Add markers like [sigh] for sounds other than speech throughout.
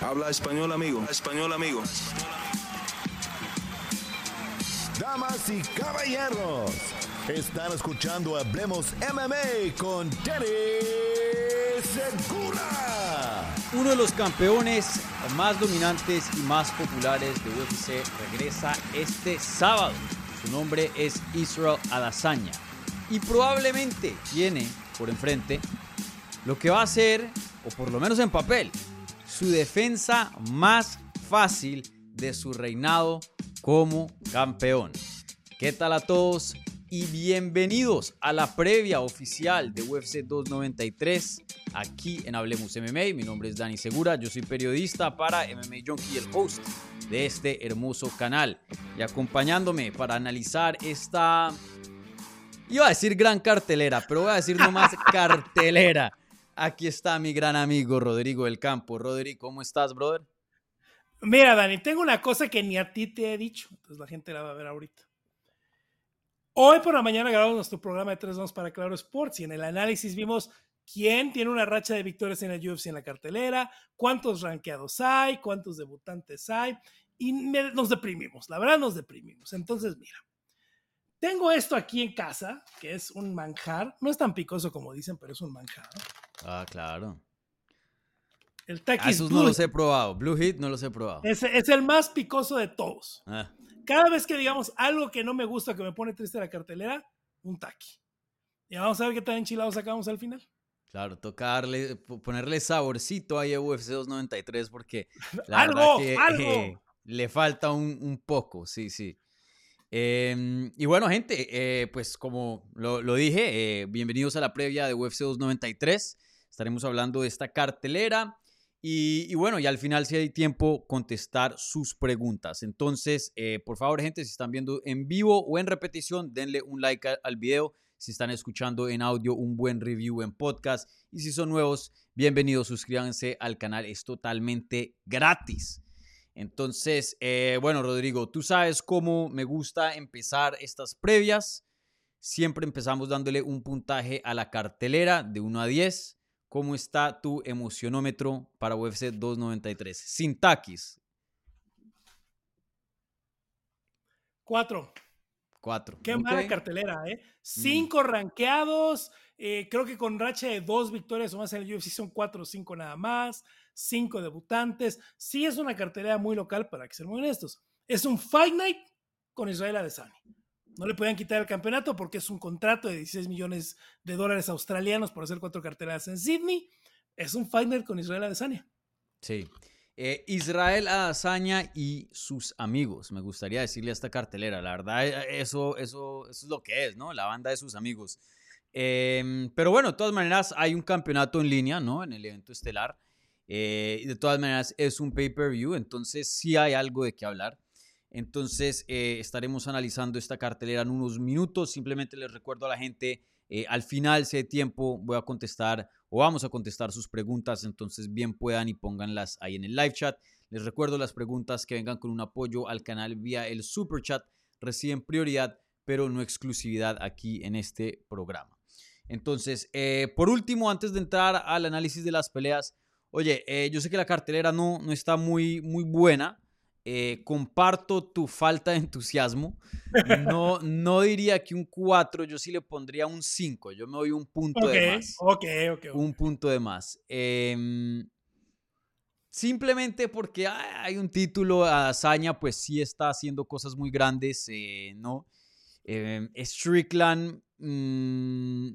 Habla español, amigo. Español, amigo. Damas y caballeros, están escuchando Hablemos MMA con Danny Segura. Uno de los campeones más dominantes y más populares de UFC regresa este sábado. Su nombre es Israel Adesanya y probablemente tiene por enfrente lo que va a ser, o por lo menos en papel, su defensa más fácil de su reinado como campeón. ¿Qué tal a todos? Y bienvenidos a la previa oficial de UFC 293 aquí en Hablemos MMA. Mi nombre es Dani Segura, yo soy periodista para MMA Junkie y el host de este hermoso canal. Y acompañándome para analizar esta... Iba a decir gran cartelera, pero voy a decir nomás [laughs] cartelera. Aquí está mi gran amigo Rodrigo del Campo. Rodrigo, ¿cómo estás, brother? Mira, Dani, tengo una cosa que ni a ti te he dicho, entonces la gente la va a ver ahorita. Hoy por la mañana grabamos nuestro programa de 3 2 para Claro Sports y en el análisis vimos quién tiene una racha de victorias en el UFC en la cartelera, cuántos rankeados hay, cuántos debutantes hay y nos deprimimos, la verdad nos deprimimos. Entonces, mira, tengo esto aquí en casa, que es un manjar, no es tan picoso como dicen, pero es un manjar. Ah, claro. El Takis ah, no los he probado. Blue Heat no los he probado. Es, es el más picoso de todos. Ah. Cada vez que digamos algo que no me gusta, que me pone triste la cartelera, un Taki. Y vamos a ver qué tan enchilados sacamos al final. Claro, tocarle, ponerle saborcito ahí a UFC 293 porque [laughs] algo, algo. le falta un, poco, sí, sí. Em, y bueno, gente, eh, pues como lo, lo dije, eh, bienvenidos a la previa de UFC 293. Estaremos hablando de esta cartelera. Y, bueno, y al final, si hay tiempo, contestar sus preguntas. Entonces, eh, por favor, gente, si están viendo en vivo o en repetición, denle un like al, video. Si están escuchando en audio, un buen review en podcast. Y si son nuevos, bienvenidos, suscríbanse al canal. Es totalmente gratis. Entonces, eh, bueno, Rodrigo, tú sabes cómo me gusta empezar estas previas. Siempre empezamos dándole un puntaje a la cartelera de 1 a 10. ¿Cómo está tu emocionómetro para UFC 293? Sin taquis. Cuatro. Cuatro. Qué mala cartelera, ¿eh? Mm. Cinco ranqueados. Eh, creo que con racha de dos victorias o más en el UFC son cuatro o cinco nada más. Cinco debutantes. Sí es una cartelera muy local, para que ser muy honestos. Es un Fight Night con Israel Adesanya. No le pueden quitar el campeonato porque es un contrato de 16 millones de dólares australianos por hacer cuatro carteleras en Sydney. Es un fighter con Israel Adesanya. Sí. Eh, Israel Adesanya y sus amigos. Me gustaría decirle a esta cartelera. La verdad, eh, eso, eso, eso es lo que es, ¿no? La banda de sus amigos. Em, pero bueno, de todas maneras, hay un campeonato en línea, ¿no? En el evento estelar. Eh, de todas maneras, es un pay-per-view, entonces sí hay algo de qué hablar. Entonces eh, estaremos analizando esta cartelera en unos minutos. Simplemente les recuerdo a la gente, eh, al final, si hay tiempo, voy a contestar o vamos a contestar sus preguntas. Entonces bien puedan y pónganlas ahí en el live chat. Les recuerdo las preguntas que vengan con un apoyo al canal vía el super chat. Reciben prioridad, pero no exclusividad aquí en este programa. Entonces, eh, por último, antes de entrar al análisis de las peleas, oye, yo sé que la cartelera no, no está muy, muy buena. Eh, comparto tu falta de entusiasmo. [laughs] No, no diría que un 4, yo sí le pondría un 5. Yo me doy un punto de más. Ok, ok. Un punto de más. Em, simplemente porque hay un título, Hazaña pues sí está haciendo cosas muy grandes, eh, ¿no? Em, Strickland, mm,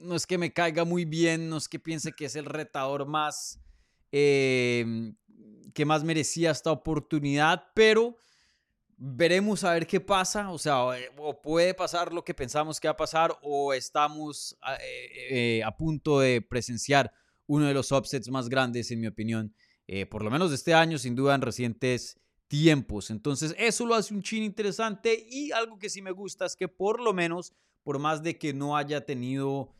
no es que me caiga muy bien, no es que piense que es el retador más em, que más merecía esta oportunidad, pero veremos a ver qué pasa, o sea, eh, o puede pasar lo que pensamos que va a pasar, o estamos a, eh, eh, punto de presenciar uno de los upsets más grandes, en mi opinión, por lo menos de este año, sin duda en recientes tiempos. Entonces, eso lo hace un chin interesante y algo que sí me gusta es que por lo menos, por más de que no haya tenido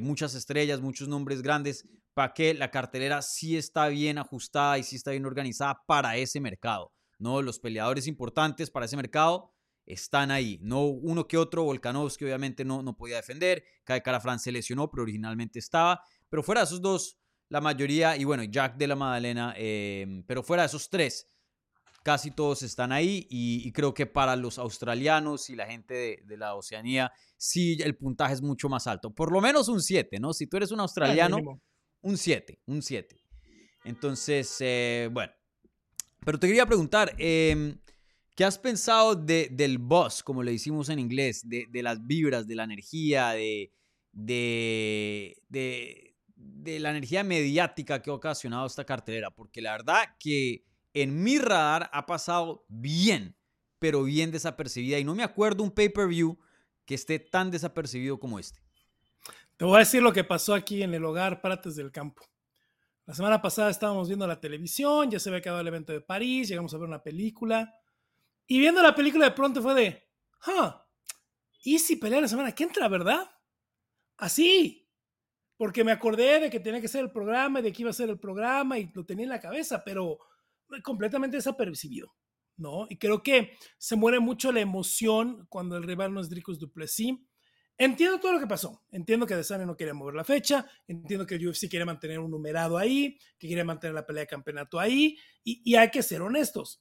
muchas estrellas, muchos nombres grandes, para que la cartelera sí está bien ajustada y sí está bien organizada para ese mercado. ¿no? Los peleadores importantes para ese mercado están ahí. No uno que otro, Volkanovski obviamente no, no podía defender, Kai Cara se lesionó, pero originalmente estaba. Pero fuera de esos dos, la mayoría, y bueno, Jack de la Madalena, em, pero fuera de esos tres, casi todos están ahí y, creo que para los australianos y la gente de, la Oceanía, sí el puntaje es mucho más alto, por lo menos un 7, ¿no? Si tú eres un Ah, australiano. Un 7, un 7. Entonces, eh, bueno, pero te quería preguntar, em, ¿qué has pensado de, del buzz, como le decimos en inglés, de, las vibras, de la energía, de, de, de la energía mediática que ha ocasionado esta cartelera? Porque la verdad que en mi radar ha pasado bien, pero bien desapercibida. Y no me acuerdo un pay-per-view que esté tan desapercibido como este. Te voy a decir lo que pasó aquí en el hogar Prates del Campo. La semana pasada estábamos viendo la televisión, ya se había acabado el evento de París, llegamos a ver una película. Y viendo la película de pronto fue de, huh, Easy pelea la semana que entra, ¿verdad? Así. Porque me acordé de que tenía que ser el programa y de que iba a ser el programa y lo tenía en la cabeza, pero completamente desapercibido, ¿no? Y creo que se muere mucho la emoción cuando el rival no es Dricus Duplessis. Entiendo todo lo que pasó. Entiendo que Desane no quería mover la fecha. Entiendo que el UFC quiere mantener un numerado ahí, que quiere mantener la pelea de campeonato ahí. Y, hay que ser honestos.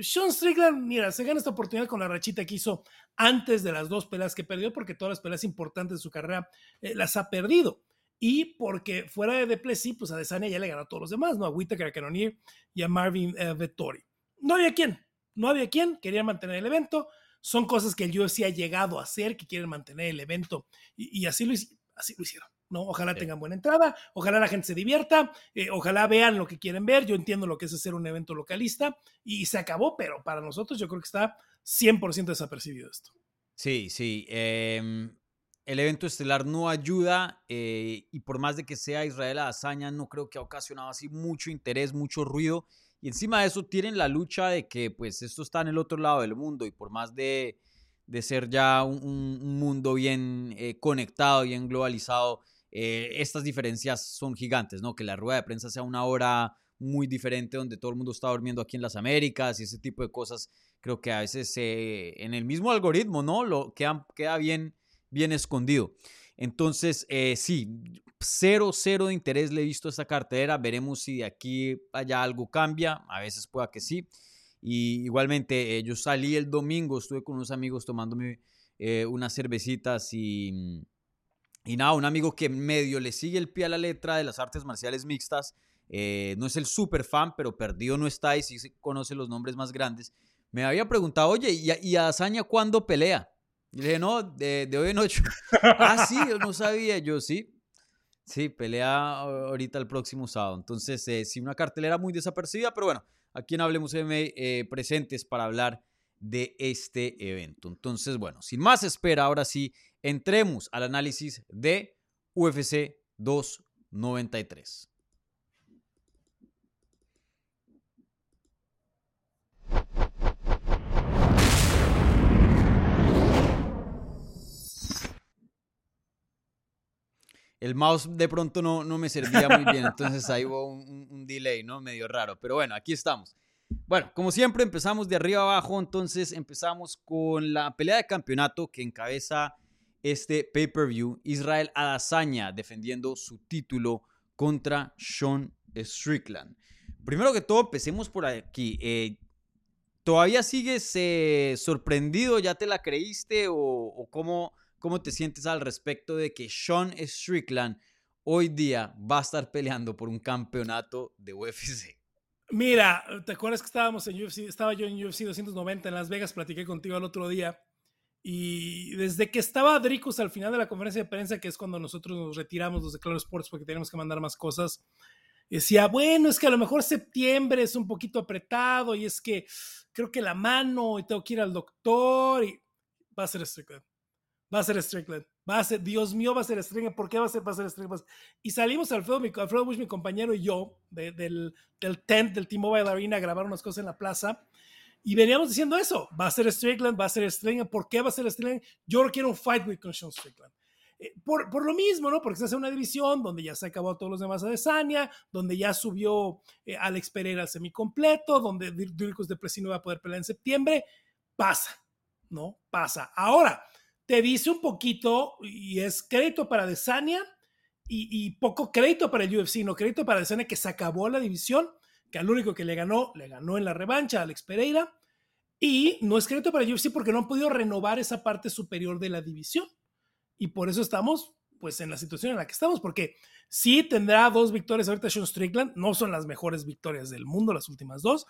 Sean Strickland, mira, se gana esta oportunidad con la rachita que hizo antes de las dos peleas que perdió, porque todas las peleas importantes de su carrera eh, las ha perdido. Y porque fuera de Duplessis, pues a Desania ya le ganó a todos los demás, ¿no? A Whittaker, a Cannonier y a Marvin eh, Vettori. No había quien, no había quien, querían mantener el evento. Son cosas que el UFC ha llegado a hacer, que quieren mantener el evento. Y, y así, lo, así lo hicieron. ¿no? Ojalá Sí. tengan buena entrada, ojalá la gente se divierta, eh, ojalá vean lo que quieren ver. Yo entiendo lo que es hacer un evento localista y se acabó, pero para nosotros yo creo que está 100% desapercibido esto. Sí, sí. em, el evento estelar no ayuda eh, y por más de que sea Israel Adesanya, no creo que ha ocasionado así mucho interés, mucho ruido. Y encima de eso tienen la lucha de que pues esto está en el otro lado del mundo y por más de, de ser ya un, un- un mundo bien eh, conectado, bien globalizado, eh, estas diferencias son gigantes, ¿no? Que la rueda de prensa sea una hora muy diferente donde todo el mundo está durmiendo aquí en las Américas y ese tipo de cosas, creo que a veces eh, en el mismo algoritmo, ¿no? Lo queda, queda bien, bien escondido. Entonces, sí, cero, cero de interés le he visto a esta cartera. Veremos si de aquí a allá algo cambia. A veces pueda que sí. Y igualmente, eh, yo salí el domingo, estuve con unos amigos tomándome eh, unas cervecitas y, y nada, un amigo que medio le sigue el pie a la letra de las artes marciales mixtas. eh, no es el super fan, pero perdido no está y sí conoce los nombres más grandes. Me había preguntado, oye, ¿y, a- y Azaña cuándo pelea? Y le dije, no, de, de hoy en ocho. [laughs] ah, sí, yo no sabía. Yo sí. Sí, pelea ahorita el próximo sábado. Entonces, eh, sí, una cartelera muy desapercibida, pero bueno, aquí en Hablemos MMA eh, presentes para hablar de este evento. Entonces, bueno, sin más espera, ahora sí, entremos al análisis de UFC 293. El mouse de pronto no, no me servía muy bien, entonces ahí hubo un, un- delay, ¿no? Medio raro, pero bueno, aquí estamos. Bueno, como siempre empezamos de arriba abajo, entonces empezamos con la pelea de campeonato que encabeza este pay-per-view, Israel Adesanya defendiendo su título contra Sean Strickland. Primero que todo, empecemos por aquí. Eh, ¿Todavía sigues eh, sorprendido? ¿Ya te la creíste? ¿O, o cómo, cómo te sientes al respecto de que Sean Strickland hoy día va a estar peleando por un campeonato de UFC? Mira, ¿te acuerdas que estábamos en UFC? Estaba yo en UFC 290 en Las Vegas, platiqué contigo el otro día. Y desde que estaba Dricus al final de la conferencia de prensa, que es cuando nosotros nos retiramos los de Claro Sports porque teníamos que mandar más cosas, decía, bueno, es que a lo mejor septiembre es un poquito apretado y es que creo que la mano y tengo que ir al doctor y va a ser Strickland. Va a ser Strickland. Va a ser, Dios mío, va a ser Strickland. ¿Por qué va a ser, va a ser Strickland? Y salimos Alfredo, mi, Alfredo Bush, mi compañero y yo, de- del, del tent del T-Mobile Arena a grabar unas cosas en la plaza. Y veníamos diciendo eso, va a ser Strickland, va a ser Strickland, ¿por qué va a ser Strickland? Yo quiero un fight week con Sean Strickland. Eh, por, por lo mismo, ¿no? Porque se hace una división donde ya se acabó todos los demás a Desania, donde ya subió eh, Alex Pereira al semicompleto, donde Dir- Dirkus de Plessis no va a poder pelear en septiembre. Pasa, ¿no? Pasa. Ahora, te dice un poquito, y es crédito para Desania y, poco crédito para el UFC, no crédito para Adesanya que se acabó la división, que al único que le ganó, le ganó en la revancha, Alex Pereira. Y no es crédito para el UFC porque no han podido renovar esa parte superior de la división. Y por eso estamos, pues, en la situación en la que estamos, porque sí tendrá dos victorias ahorita Sean Strickland, no son las mejores victorias del mundo, las últimas dos,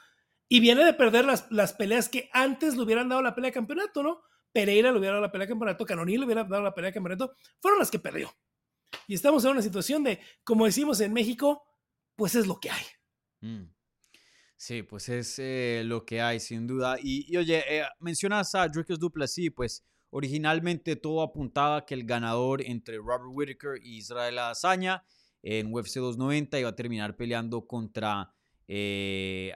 y viene de perder las, las peleas que antes le hubieran dado la pelea de campeonato, ¿no? Pereira le hubiera dado la pelea de campeonato, Canoni le hubiera dado la pelea de campeonato, fueron las que perdió. Y estamos en una situación de, como decimos en México, pues es lo que hay. Mm. Sí, pues es eh, lo que hay, sin duda. Y, oye, eh, mencionas a Dricus Duplessis, pues originalmente todo apuntaba que el ganador entre Robert Whittaker y Israel Adesanya en UFC 290 iba a terminar peleando contra eh,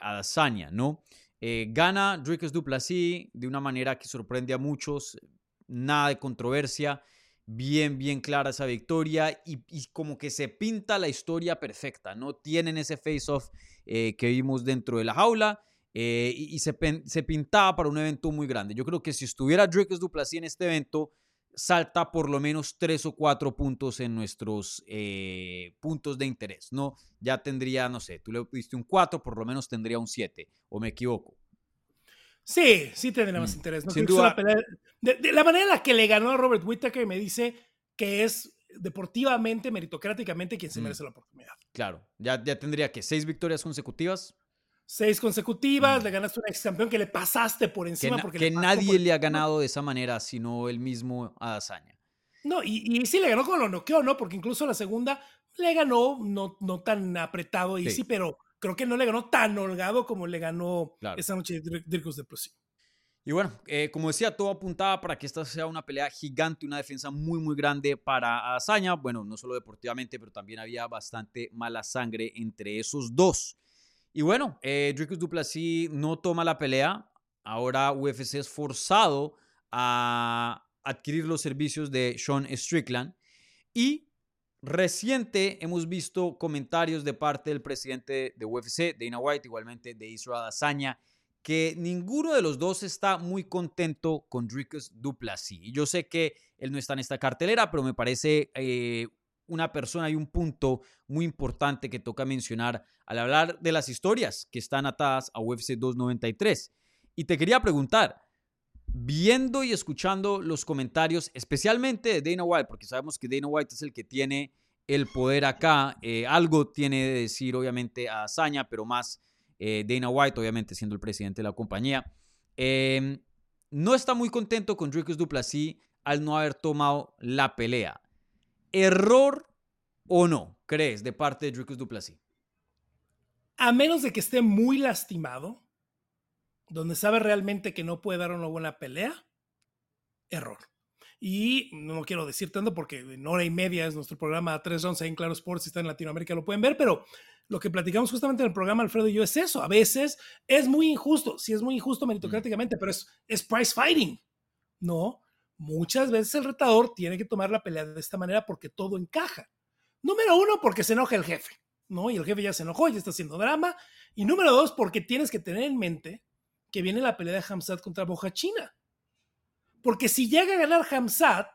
¿no? Eh, gana Dricus Duplessis de una manera que sorprende a muchos, nada de controversia bien, bien clara esa victoria y, como que se pinta la historia perfecta, ¿no? Tienen ese face-off eh, que vimos dentro de la jaula eh, y, se, pintaba para un evento muy grande. Yo creo que si estuviera Drake Duplessis en este evento, salta por lo menos tres o cuatro puntos en nuestros eh, puntos de interés, ¿no? Ya tendría, no sé, tú le diste un 4, por lo menos tendría un 7, o me equivoco. Sí, sí tendría más mm, interés. ¿no? Sin duda. de, la manera en la que le ganó a Robert Whittaker me dice que es deportivamente, meritocráticamente quien se mm. merece la oportunidad. Claro, ya, ya tendría que seis victorias consecutivas. Seis consecutivas, mm. le ganaste un ex campeón que le pasaste por encima. Que, porque que nadie le ha ganado de esa manera, sino el mismo a. No, y, y, sí le ganó con lo noqueó, ¿no? Porque incluso la segunda le ganó no, no tan apretado y sí pero creo que no le ganó tan holgado como le ganó esa noche Dirkus de Plessis. Y bueno, eh, como decía, todo apuntaba para que esta sea una pelea gigante, una defensa muy, muy grande para Azaña. Bueno, no solo deportivamente, pero también había bastante mala sangre entre esos dos. Y bueno, eh, Dricus Duplessis no toma la pelea. Ahora UFC es forzado a adquirir los servicios de Sean Strickland. Y reciente hemos visto comentarios de parte del presidente de UFC, Dana White, igualmente de Israel Azaña, que ninguno de los dos está muy contento con Dricus Duplessis. Y yo sé que él no está en esta cartelera, pero me parece eh, una persona y un punto muy importante que toca mencionar al hablar de las historias que están atadas a UFC 293. Y te quería preguntar, viendo y escuchando los comentarios, especialmente de Dana White, porque sabemos que Dana White es el que tiene el poder acá, eh, algo tiene de decir obviamente a Hazaña, pero más eh, Dana White, obviamente siendo el presidente de la compañía. Em, no está muy contento con Dricus Duplessis al no haber tomado la pelea. ¿Error o no, crees, de parte de Dricus Duplessis? A menos de que esté muy lastimado, donde sabe realmente que no puede dar una buena pelea, error. Y no quiero decir tanto porque en hora y media es nuestro programa 311 en Claro Sports, si está en Latinoamérica lo pueden ver, pero lo que platicamos justamente en el programa Alfredo y yo es eso. A veces es muy injusto, sí es muy injusto meritocráticamente, pero es, es price fighting. No, muchas veces el retador tiene que tomar la pelea de esta manera porque todo encaja. Número uno, porque se enoja el jefe, ¿no? Y el jefe ya se enojó, ya está haciendo drama. Y número dos, porque tienes que tener en mente que viene la pelea de Hamzat contra Boja China. Porque si llega a ganar Hamzat,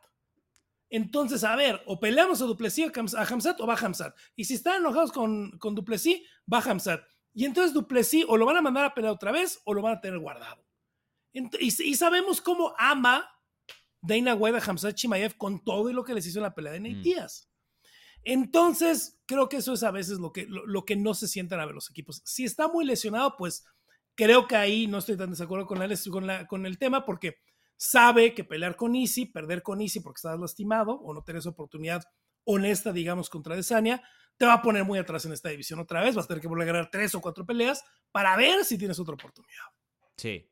entonces, a ver, o peleamos a Duplessis a Hamzat o va Hamzat. Y si están enojados con, con Duplessis, va Hamzat. Y entonces Duplessis o lo van a mandar a pelear otra vez o lo van a tener guardado. Y, sabemos cómo ama Dana White a Hamzat Chimaev con todo y lo que les hizo en la pelea de Nate mm. Díaz. Entonces, creo que eso es a veces lo que, lo, que no se sientan a ver los equipos. Si está muy lesionado, pues creo que ahí no estoy tan de acuerdo con, con, la, con el tema porque sabe que pelear con Easy, perder con Easy porque estás lastimado o no tienes oportunidad honesta, digamos, contra Desania, te va a poner muy atrás en esta división otra vez. Vas a tener que volver a ganar tres o cuatro peleas para ver si tienes otra oportunidad. Sí.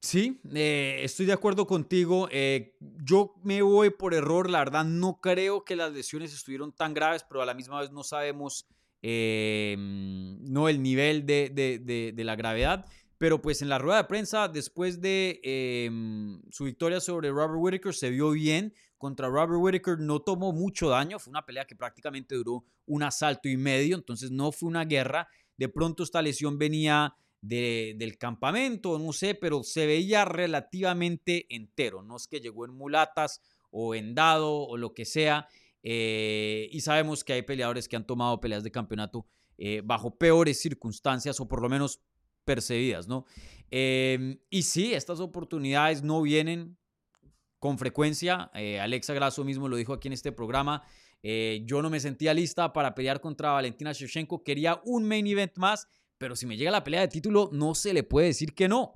Sí, eh, estoy de acuerdo contigo. Eh, yo me voy por error, la verdad no creo que las lesiones estuvieron tan graves, pero a la misma vez no sabemos eh, no el nivel de, de, la gravedad. Pero pues en la rueda de prensa, después de su victoria sobre Robert Whittaker, se vio bien. Contra Robert Whittaker no tomó mucho daño. Fue una pelea que prácticamente duró un asalto y medio. Entonces no fue una guerra. De pronto esta lesión venía del campamento, no sé, pero se veía relativamente entero. No es que llegó en mulatas o en dado o lo que sea. eh, y sabemos que hay peleadores que han tomado peleas de campeonato eh, bajo peores circunstancias o por lo menos percibidas, ¿no? Em, y sí, estas oportunidades no vienen con frecuencia. Eh, Alexa Grasso mismo lo dijo aquí en este programa. yo no me sentía lista para pelear contra Valentina Shevchenko. Quería un main event más, pero si me llega la pelea de título, no se le puede decir que no.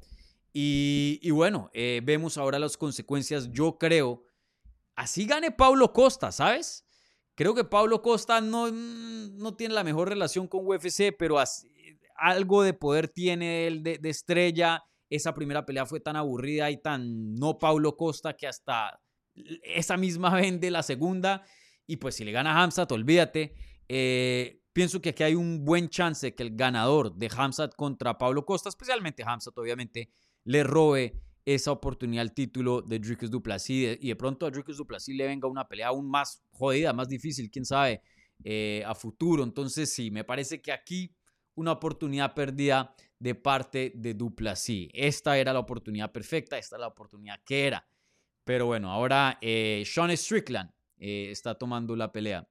Y, bueno, vemos ahora las consecuencias. Yo creo así gane Paulo Costa, ¿sabes? Creo que Paulo Costa no, no tiene la mejor relación con UFC, pero algo de poder tiene él de, estrella. Esa primera pelea fue tan aburrida y tan no Paulo Costa que hasta esa misma [laughs] vende la segunda. Y pues si le gana a Hamzat, olvídate. Eh, pienso que aquí hay un buen chance que el ganador de Hamzat contra Paulo Costa, especialmente Hamzat, obviamente, le robe esa oportunidad al título de Dricus Duplessis y de pronto a Dricus Duplessis le venga una pelea aún más jodida, más difícil, quién sabe, eh, a futuro. Entonces sí, me parece que aquí una oportunidad perdida de parte de Duplessis. Esta era la oportunidad perfecta, esta es la oportunidad que era. Pero bueno, ahora eh, Sean Strickland eh, está tomando la pelea.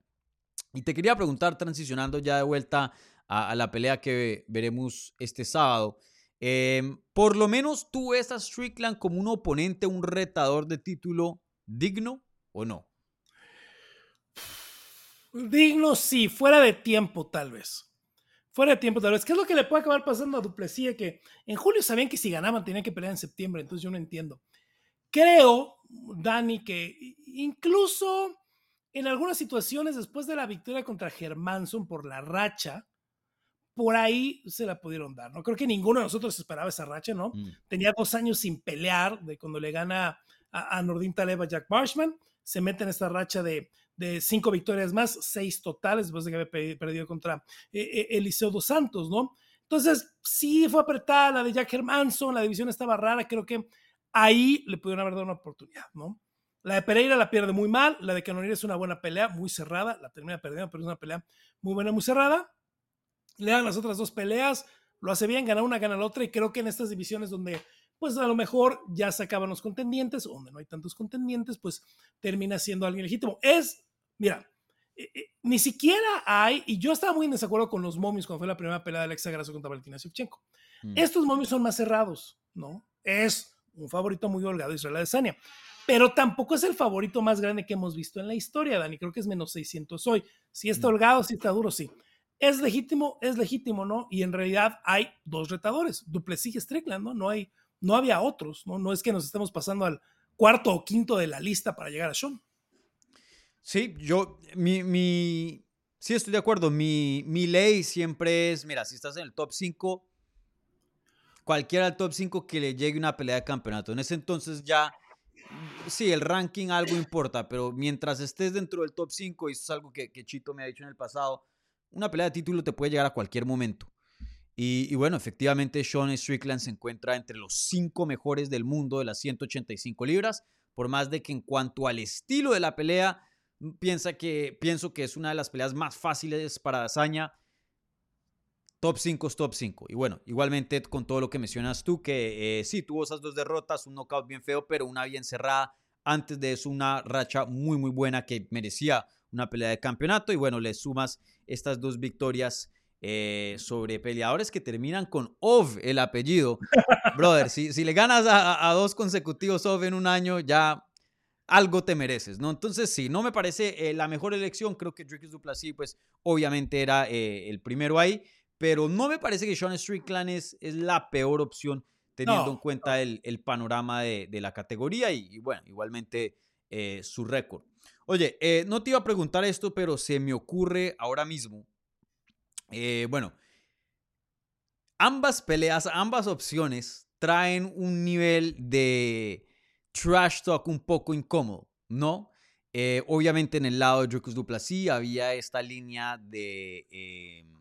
Y te quería preguntar, transicionando ya de vuelta a la pelea que veremos este sábado, Em, por lo menos tú ves a Strickland como un oponente, un retador de título digno o no? Digno sí, fuera de tiempo tal vez. Fuera de tiempo tal vez. ¿Qué es lo que le puede acabar pasando a Duplessis? Que en julio sabían que si ganaban tenían que pelear en septiembre, entonces yo no entiendo. Creo, Dani, que incluso en algunas situaciones después de la victoria contra Germanson por la racha, por ahí se la pudieron dar, ¿no? Creo que ninguno de nosotros esperaba esa racha, ¿no? Mm. Tenía dos años sin pelear, de cuando le gana a, a Nordin Taleb a Jack Marshman, se mete en esta racha de, de cinco victorias más, seis totales, después de que había perdido contra eh, eh, Eliseo dos Santos, ¿no? Entonces, sí fue apretada la de Jack Hermanson, la división estaba rara, creo que ahí le pudieron haber dado una oportunidad, ¿no? La de Pereira la pierde muy mal, la de Canoneira es una buena pelea, muy cerrada, la termina perdiendo, pero es una pelea muy buena, muy cerrada le dan las otras dos peleas, lo hace bien, gana una, gana la otra, y creo que en estas divisiones donde pues a lo mejor ya se acaban los contendientes, donde no hay tantos contendientes, pues termina siendo alguien legítimo. Es, mira, eh, eh, ni siquiera hay, y yo estaba muy en desacuerdo con los momios cuando fue la primera pelea de Alexa Grasso contra Valentina Shevchenko. Mm. Estos momios son más cerrados, ¿no? Es un favorito muy holgado Israel Adesanya, pero tampoco es el favorito más grande que hemos visto en la historia, Dani. Creo que es menos 600 hoy. Si está mm. holgado, si está duro, sí. Es legítimo, es legítimo, ¿no? Y en realidad hay dos retadores, Duplessis y Strickland, ¿no? No, hay, no había otros, ¿no? No es que nos estemos pasando al cuarto o quinto de la lista para llegar a Sean. Sí, yo, mi, mi, sí estoy de acuerdo. Mi, mi ley siempre es, mira, si estás en el top 5, cualquiera del top 5 que le llegue una pelea de campeonato. En ese entonces ya, sí, el ranking algo importa, pero mientras estés dentro del top 5, y eso es algo que, Chito me ha dicho en el pasado, una pelea de título te puede llegar a cualquier momento. Y, bueno, efectivamente Sean Strickland se encuentra entre los cinco mejores del mundo de las 185 libras, por más de que en cuanto al estilo de la pelea, mm, piensa que, pienso que es una de las peleas más fáciles para Dazaña. Top 5 es top 5. Y bueno, igualmente con todo lo que mencionas tú, que eh, sí, tuvo esas dos derrotas, un knockout bien feo, pero una bien cerrada. Antes de eso, una racha muy, muy buena que merecía una pelea de campeonato. Y bueno, le sumas estas dos victorias eh, sobre peleadores que terminan con OV el apellido. [laughs] Brother, si, si le ganas a, dos consecutivos OV en un año, ya algo te mereces, ¿no? Entonces, sí, no me parece eh, la mejor elección. Creo que Dricus Duplessis, pues, obviamente era eh, el primero ahí. Pero no me parece que Sean Strickland es, es la peor opción teniendo en cuenta el, el, panorama de, de la categoría y, y bueno, igualmente su récord. Oye, eh, no te iba a preguntar esto, pero se me ocurre ahora mismo. Eh, bueno, ambas peleas, ambas opciones traen un nivel de trash talk un poco incómodo, ¿no? Eh, obviamente en el lado de Dricus Duplessis había esta línea de em,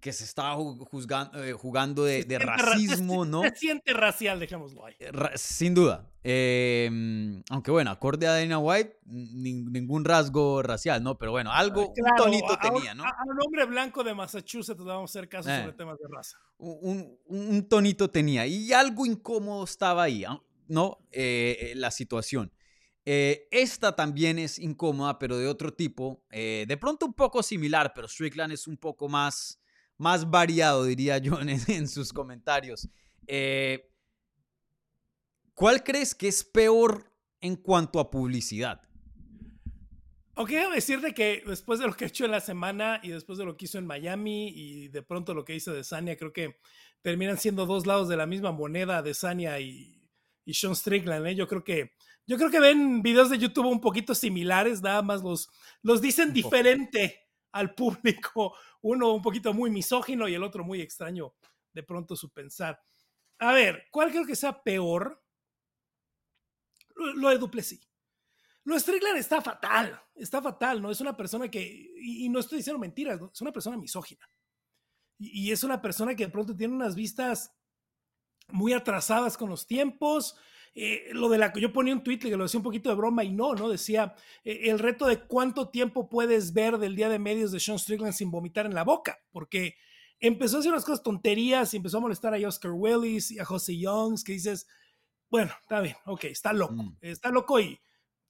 que se estaba juzgando, eh, jugando de, de racismo, ¿no? Se siente racial, dejémoslo ahí. Eh, sin duda. Em, aunque bueno, acorde a Dana White, ningún rasgo racial, ¿no? Pero bueno, algo, un tonito tenía, ¿no? A, un hombre blanco de Massachusetts le vamos a hacer caso sobre eh. temas de raza. Un, un, tonito tenía y algo incómodo estaba ahí, ¿no? la situación. Eh, esta también es incómoda, pero de otro tipo. Eh, de pronto un poco similar, pero Strickland es un poco más, más variado, diría yo, [laughs] en, en sus comentarios. Eh, ¿Cuál crees que es peor en cuanto a publicidad? Ok, quiero decirte que después de lo que he hecho en la semana y después de lo que hizo en Miami y de pronto lo que hizo de Sania, creo que terminan siendo dos lados de la misma moneda de Sania y, y Sean Strickland. ¿eh? Yo creo que yo creo que ven videos de YouTube un poquito similares, nada más los, los dicen diferente al público. Uno un poquito muy misógino y el otro muy extraño de pronto su pensar. A ver, ¿cuál creo que sea peor? Lo, de Duplessis. Lo de Strickland está fatal, está fatal, ¿no? Es una persona que, y, y no estoy diciendo mentiras, ¿no? es una persona misógina. Y, y, es una persona que de pronto tiene unas vistas muy atrasadas con los tiempos. Eh, lo de la que yo ponía un tweet que lo decía un poquito de broma y no, ¿no? Decía eh, el reto de cuánto tiempo puedes ver del día de medios de Sean Strickland sin vomitar en la boca, porque empezó a hacer unas cosas tonterías y empezó a molestar a Oscar Willis y a Jose Youngs, que dices, bueno, está bien, ok, está loco, mm. está loco y,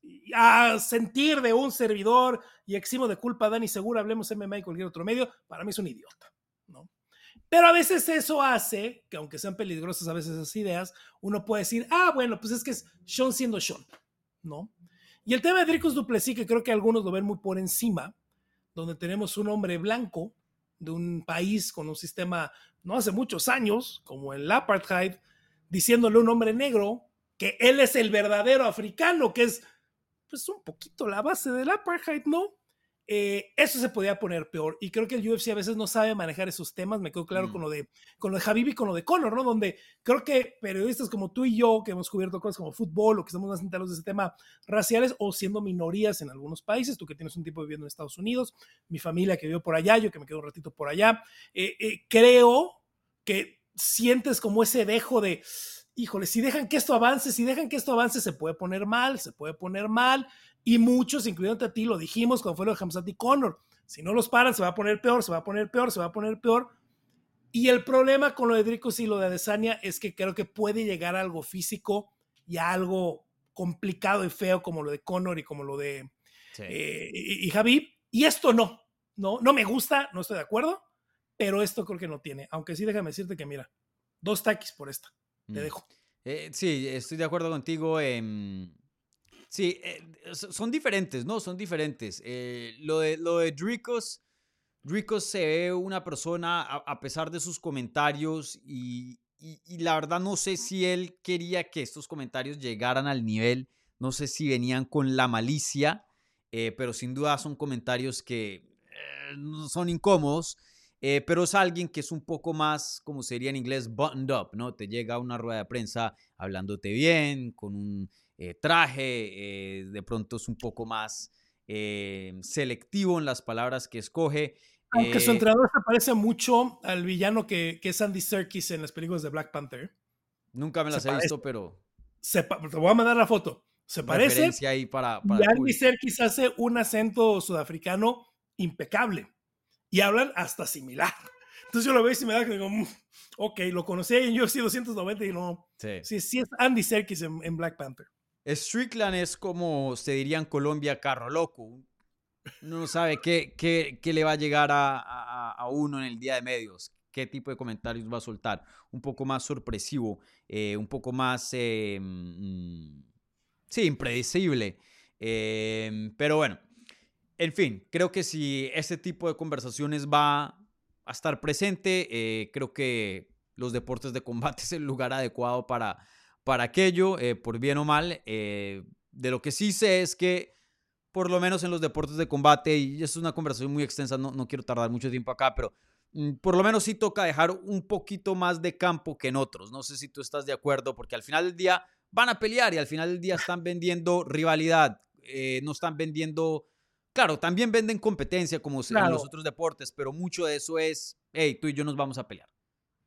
y, a sentir de un servidor y eximo de culpa a Dani Segura, hablemos MMA y cualquier otro medio, para mí es un idiota, ¿no? Pero a veces eso hace, que aunque sean peligrosas a veces esas ideas, uno puede decir, ah, bueno, pues es que es Sean siendo Sean, ¿no? Y el tema de Dricus Duplessis, que creo que algunos lo ven muy por encima, donde tenemos un hombre blanco de un país con un sistema no hace muchos años, como el apartheid, diciéndole a un hombre negro que él es el verdadero africano, que es pues un poquito la base del apartheid, ¿no? Eh, eso se podía poner peor. Y creo que el UFC a veces no sabe manejar esos temas. Me quedó claro mm. con, lo de, con lo de Javib y con lo de Conor, ¿no? Donde creo que periodistas como tú y yo, que hemos cubierto cosas como fútbol o que estamos más enterados de ese tema raciales o siendo minorías en algunos países, tú que tienes un tiempo viviendo en Estados Unidos, mi familia que vivió por allá, yo que me quedo un ratito por allá, eh, eh, creo que sientes como ese dejo de, híjole, si dejan que esto avance, si dejan que esto avance, se puede poner mal, se puede poner mal. Y muchos, incluyendo a ti, lo dijimos cuando fue lo de Hamzat y Connor. Si no los paran, se va a poner peor, se va a poner peor, se va a poner peor. Y el problema con lo de Dricos y lo de Adesanya es que creo que puede llegar a algo físico y a algo complicado y feo como lo de Connor y como lo de sí. eh, y, y Javib. Y esto no, no, no me gusta, no estoy de acuerdo, pero esto creo que no tiene. Aunque sí, déjame decirte que mira, dos taquis por esta. Te mm. dejo. Eh, sí, estoy de acuerdo contigo. Eh, sí, eh, son diferentes, ¿no? Son diferentes. Eh, lo, de, lo de Dricos, Dricos se ve una persona, a, a pesar de sus comentarios, y, y, y, la verdad no sé si él quería que estos comentarios llegaran al nivel, no sé si venían con la malicia, eh, pero sin duda son comentarios que son incómodos. Eh, pero es alguien que es un poco más, como sería en inglés, buttoned up, ¿no? Te llega a una rueda de prensa hablándote bien, con un eh, traje, eh, de pronto es un poco más eh, selectivo en las palabras que escoge. Aunque su entrenador se parece mucho al villano que, que, es Andy Serkis en las películas de Black Panther. Nunca me las se he parece. visto, pero... Se, te voy a mandar la foto. Se parece. Ahí para, para y Andy Serkis hace un acento sudafricano impecable y hablan hasta similar. [laughs] Entonces yo lo veo y me da que digo, mm, ok, lo conocí en UFC 290 y no. Sí, sí, sí es Andy Serkis en, en, Black Panther. Strickland es como se diría en Colombia, carro loco. No sabe qué, qué, qué le va a llegar a, a, uno en el día de medios, qué tipo de comentarios va a soltar. Un poco más sorpresivo, eh, un poco más, eh, mmm, sí, impredecible. Eh, pero bueno, en fin, creo que si este tipo de conversaciones va a estar presente, eh, creo que los deportes de combate [laughs] es el lugar adecuado para, para aquello, eh, por bien o mal. Eh, de lo que sí sé es que, por lo menos en los deportes de combate, y esto es una conversación muy extensa, no, no quiero tardar mucho tiempo acá, pero mm, por lo menos sí toca dejar un poquito más de campo que en otros. No sé si tú estás de acuerdo, porque al final del día van a pelear y al final del día están vendiendo rivalidad, eh, no están vendiendo Claro, también venden competencia como claro. en los otros deportes, pero mucho de eso es, hey, tú y yo nos vamos a pelear.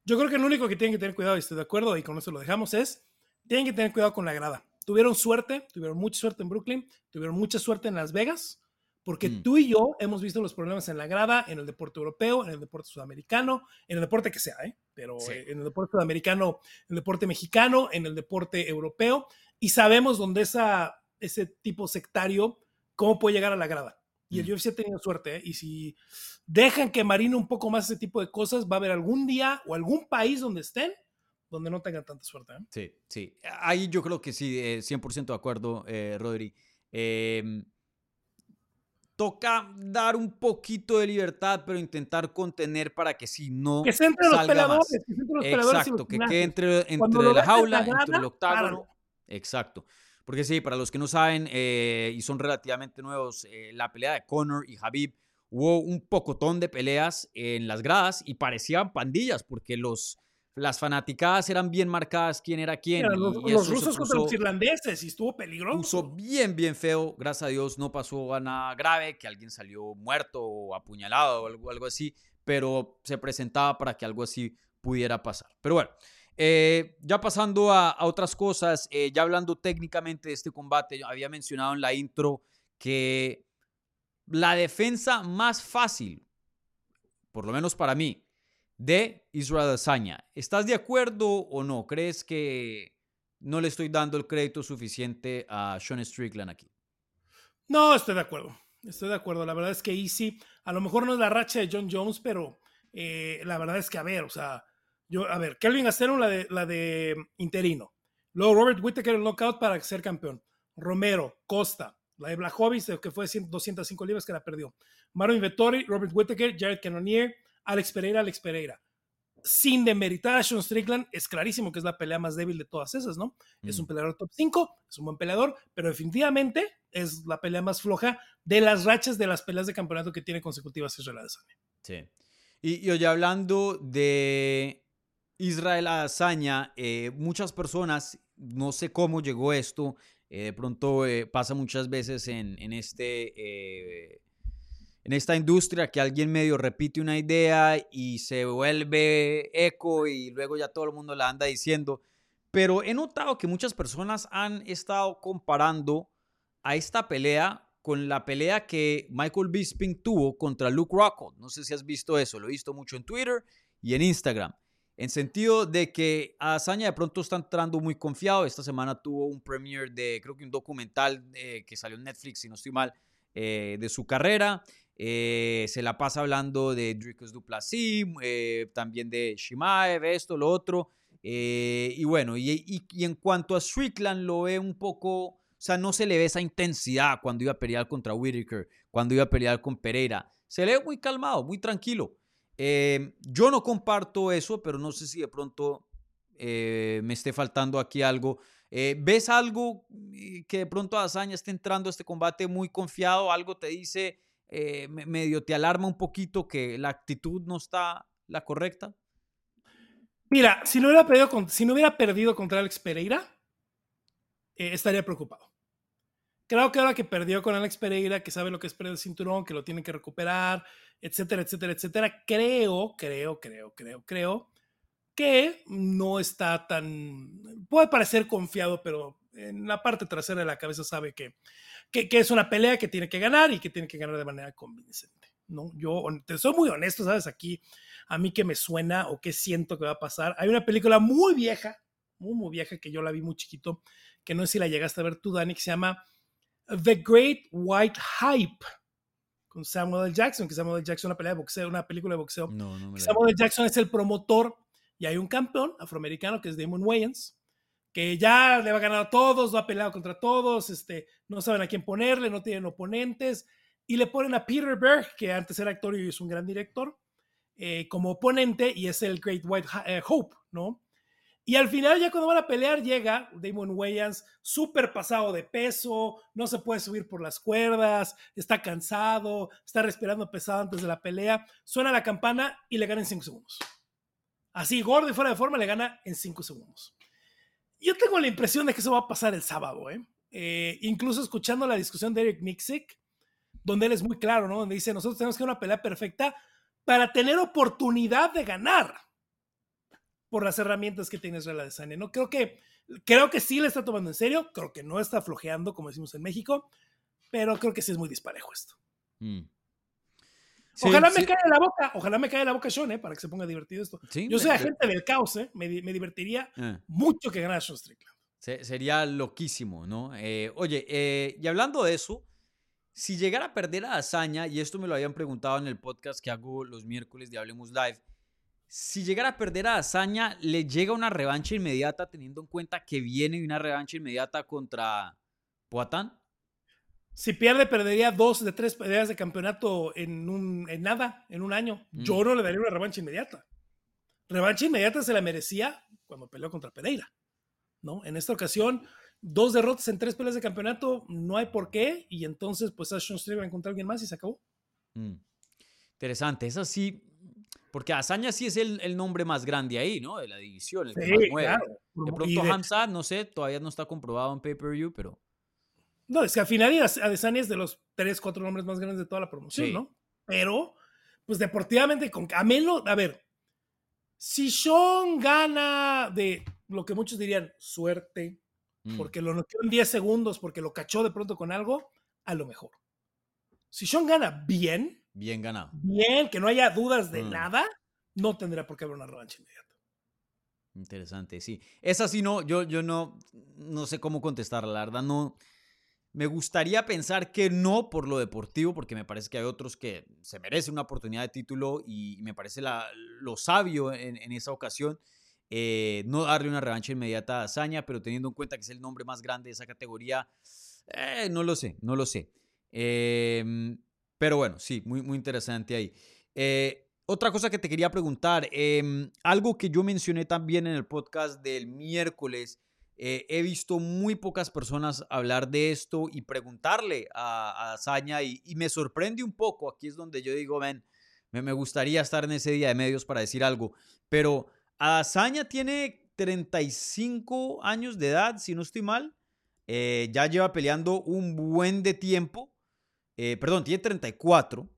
Yo creo que lo único que tienen que tener cuidado, y estoy de acuerdo, y con eso lo dejamos, es, tienen que tener cuidado con la grada. Tuvieron suerte, tuvieron mucha suerte en Brooklyn, tuvieron mucha suerte en Las Vegas, porque mm. tú y yo hemos visto los problemas en la grada, en el deporte europeo, en el deporte sudamericano, en el deporte que sea, ¿eh? pero sí. en el deporte sudamericano, en el deporte mexicano, en el deporte europeo, y sabemos dónde esa ese tipo sectario, cómo puede llegar a la grada. Y el Mm. UFC ha tenido suerte, ¿eh? Y si dejan que marine un poco más ese tipo de cosas, va a haber algún día o algún país donde estén donde no tengan tanta suerte. ¿eh? Sí, sí. Ahí yo creo que sí, eh, 100% de acuerdo, eh, Rodri. Em, toca dar un poquito de libertad, pero intentar contener para que si no Que se entre los más. Que se entre los Exacto, que quede entre, la jaula, entre el octágono. Exacto. Porque sí, para los que no saben eh, y son relativamente nuevos, eh, la pelea de Conor y Habib, hubo un pocotón de peleas en las gradas y parecían pandillas porque los, las fanaticadas eran bien marcadas quién era quién. Mira, los, rusos contra los irlandeses y estuvo peligroso. puso bien, bien feo. Gracias a Dios no pasó a nada grave, que alguien salió muerto o apuñalado o algo, algo así, pero se presentaba para que algo así pudiera pasar. Pero bueno, eh, ya pasando a, a otras cosas, eh, ya hablando técnicamente de este combate, yo había mencionado en la intro que la defensa más fácil, por lo menos para mí, de Israel Adesanya. ¿Estás de acuerdo o no? ¿Crees que no le estoy dando el crédito suficiente a Sean Strickland aquí? No, estoy de acuerdo. Estoy de acuerdo. La verdad es que Easy, a lo mejor no es la racha de John Jones, pero eh, la verdad es que, a ver, o sea, yo, a ver, Kelvin Gastelum, la de, la de interino. Luego Robert Whittaker, el knockout para ser campeón. Romero, Costa, la de Blajovic, que fue 100, 205 libras que la perdió. Marvin Vettori, Robert Whittaker, Jared Cannonier, Alex Pereira, Alex Pereira. Sin demeritar a Sean Strickland, es clarísimo que es la pelea más débil de todas esas, ¿no? Es un peleador top 5, es un buen peleador, pero definitivamente es la pelea más floja de las rachas de las peleas de campeonato que tiene consecutivas Israel Adesanya. Sí. Y, y oye, hablando de Israel Adesanya, eh, muchas personas, no sé cómo llegó esto, eh, de pronto eh, pasa muchas veces en, en este... en esta industria que alguien medio repite una idea y se vuelve eco y luego ya todo el mundo la anda diciendo. Pero he notado que muchas personas han estado comparando a esta pelea con la pelea que Michael Bisping tuvo contra Luke Rockhold. No sé si has visto eso, lo he visto mucho en Twitter y en Instagram. En sentido de que Azaña de pronto está entrando muy confiado. Esta semana tuvo un premiere de, creo que un documental eh, que salió en Netflix, si no estoy mal, eh, de su carrera. Eh, se la pasa hablando de Dricus Duplessis, eh, también de Shimaev, esto, lo otro. Eh, y bueno, y, y- en cuanto a Strickland, lo ve un poco, o sea, no se le ve esa intensidad cuando iba a pelear contra Whitaker, cuando iba a pelear con Pereira. Se le ve muy calmado, muy tranquilo. Yo no comparto eso, pero no sé si de pronto me esté faltando aquí algo. ¿Ves algo que de pronto Azaña esté entrando a este combate muy confiado? ¿Algo te dice, eh, me- medio te alarma un poquito que la actitud no está la correcta? Mira, si no hubiera perdido, con- si no hubiera perdido contra Alex Pereira, eh, estaría preocupado. Creo que ahora que perdió con Alex Pereira, que sabe lo que es perder el cinturón, que lo tiene que recuperar, etcétera, etcétera, etcétera, creo, creo, creo, creo, creo que no está tan... Puede parecer confiado, pero en la parte trasera de la cabeza sabe que, que, que es una pelea que tiene que ganar y que tiene que ganar de manera convincente. ¿no? Yo te soy muy honesto, ¿sabes? Aquí a mí que me suena o que siento que va a pasar. Hay una película muy vieja, muy, muy vieja, que yo la vi muy chiquito, que no sé si la llegaste a ver tú, Dani, que se llama The Great White Hype, con Samuel L. Jackson, que Samuel L. Jackson, una pelea de boxeo, una película de boxeo. No, no Samuel L. Jackson es el promotor y hay un campeón afroamericano que es Damon Wayans, que ya le va a ganar a todos, lo ha peleado contra todos, este, no saben a quién ponerle, no tienen oponentes, y le ponen a Peter Berg, que antes era actor y es un gran director, eh, como oponente y es el Great White eh, Hope, ¿no? Y al final, ya cuando van a pelear, llega Damon Wayans súper pasado de peso, no se puede subir por las cuerdas, está cansado, está respirando pesado antes de la pelea, suena la campana y le gana en 5 segundos. Así, gordo y fuera de forma, le gana en 5 segundos. Yo tengo la impresión de que eso va a pasar el sábado, ¿eh? Eh, incluso escuchando la discusión de Eric Nixick, donde él es muy claro, ¿no? Donde dice, nosotros tenemos que una pelea perfecta para tener oportunidad de ganar por las herramientas que tiene Israel Adesanya, ¿no? Creo que, creo que sí le está tomando en serio, creo que no está flojeando, como decimos en México, pero creo que sí es muy disparejo esto. Mm. Sí, ojalá me sí, caiga en la boca, ojalá me caiga la boca Sean, ¿eh? Para que se ponga divertido esto. sí, Yo soy me- agente del caos, ¿eh? Me, me divertiría eh. mucho que ganara Sean Strickland. Se- sería loquísimo, ¿no? Eh, oye, eh, y hablando de eso, si llegara a perder a Hazaña, y esto me lo habían preguntado en el podcast que hago los miércoles de Hablemos Live, si llegara a perder a Hazaña, ¿le llega una revancha inmediata teniendo en cuenta que viene una revancha inmediata contra Poatán? Si pierde, perdería dos de tres peleas de campeonato en, un, en nada, en un año. Mm. Yo no le daría una revancha inmediata. Revancha inmediata se la merecía cuando peleó contra Pereira. ¿no? En esta ocasión, dos derrotas en tres peleas de campeonato, no hay por qué. Y entonces, pues Ashton Street va a encontrar a alguien más y se acabó. Mm. Interesante, es así, porque Hazaña sí es el, el nombre más grande ahí, ¿no? De la división, el que más Sí, mueve. claro. De pronto de- Hamza, no sé, todavía no está comprobado en pay-per-view, pero... No, es que al final Adesanya es de los tres, cuatro nombres más grandes de toda la promoción, Sí. ¿no? Pero, pues deportivamente, con a menos, a ver, si Sean gana de lo que muchos dirían suerte, mm, porque lo noqueó en 10 segundos, porque lo cachó de pronto con algo, a lo mejor. Si Sean gana bien, Bien ganado. bien, que no haya dudas de Mm. nada, no tendrá por qué haber una revancha inmediata. Interesante, sí. Esa sí no, yo, yo no, no sé cómo contestarla, la verdad no. Me gustaría pensar que no por lo deportivo, porque me parece que hay otros que se merecen una oportunidad de título y me parece lo sabio en, en esa ocasión eh, no darle una revancha inmediata a Hazaña, pero teniendo en cuenta que es el nombre más grande de esa categoría, eh, no lo sé, no lo sé. Em, pero bueno, sí, muy, muy interesante ahí. Eh, otra cosa que te quería preguntar, em, algo que yo mencioné también en el podcast del miércoles, eh, he visto muy pocas personas hablar de esto y preguntarle a, a Hazaña y, me sorprende un poco, aquí es donde yo digo, ven, me, gustaría estar en ese día de medios para decir algo, pero Hazaña tiene 35 años de edad, si no estoy mal, eh, ya lleva peleando un buen de tiempo, eh, perdón, tiene 34,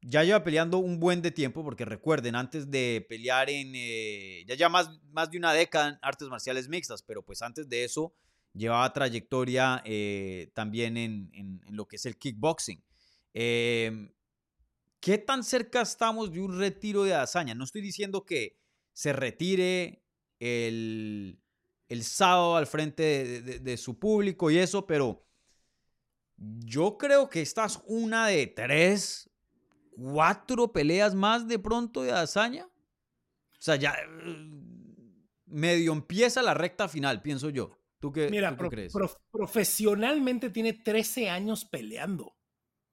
ya lleva peleando un buen de tiempo, porque recuerden, antes de pelear en, eh, ya lleva más, más de una década en artes marciales mixtas, pero pues antes de eso llevaba trayectoria eh, también en, en- lo que es el kickboxing. Eh, ¿Qué tan cerca estamos de un retiro de hazaña? No estoy diciendo que se retire el, el sábado al frente de, su público y eso, pero yo creo que esta es una de tres, cuatro peleas más de pronto de hazaña. O sea, ya eh, medio empieza la recta final, pienso yo. ¿Tú qué, Mira, tú qué pro- crees? prof- profesionalmente tiene 13 años peleando.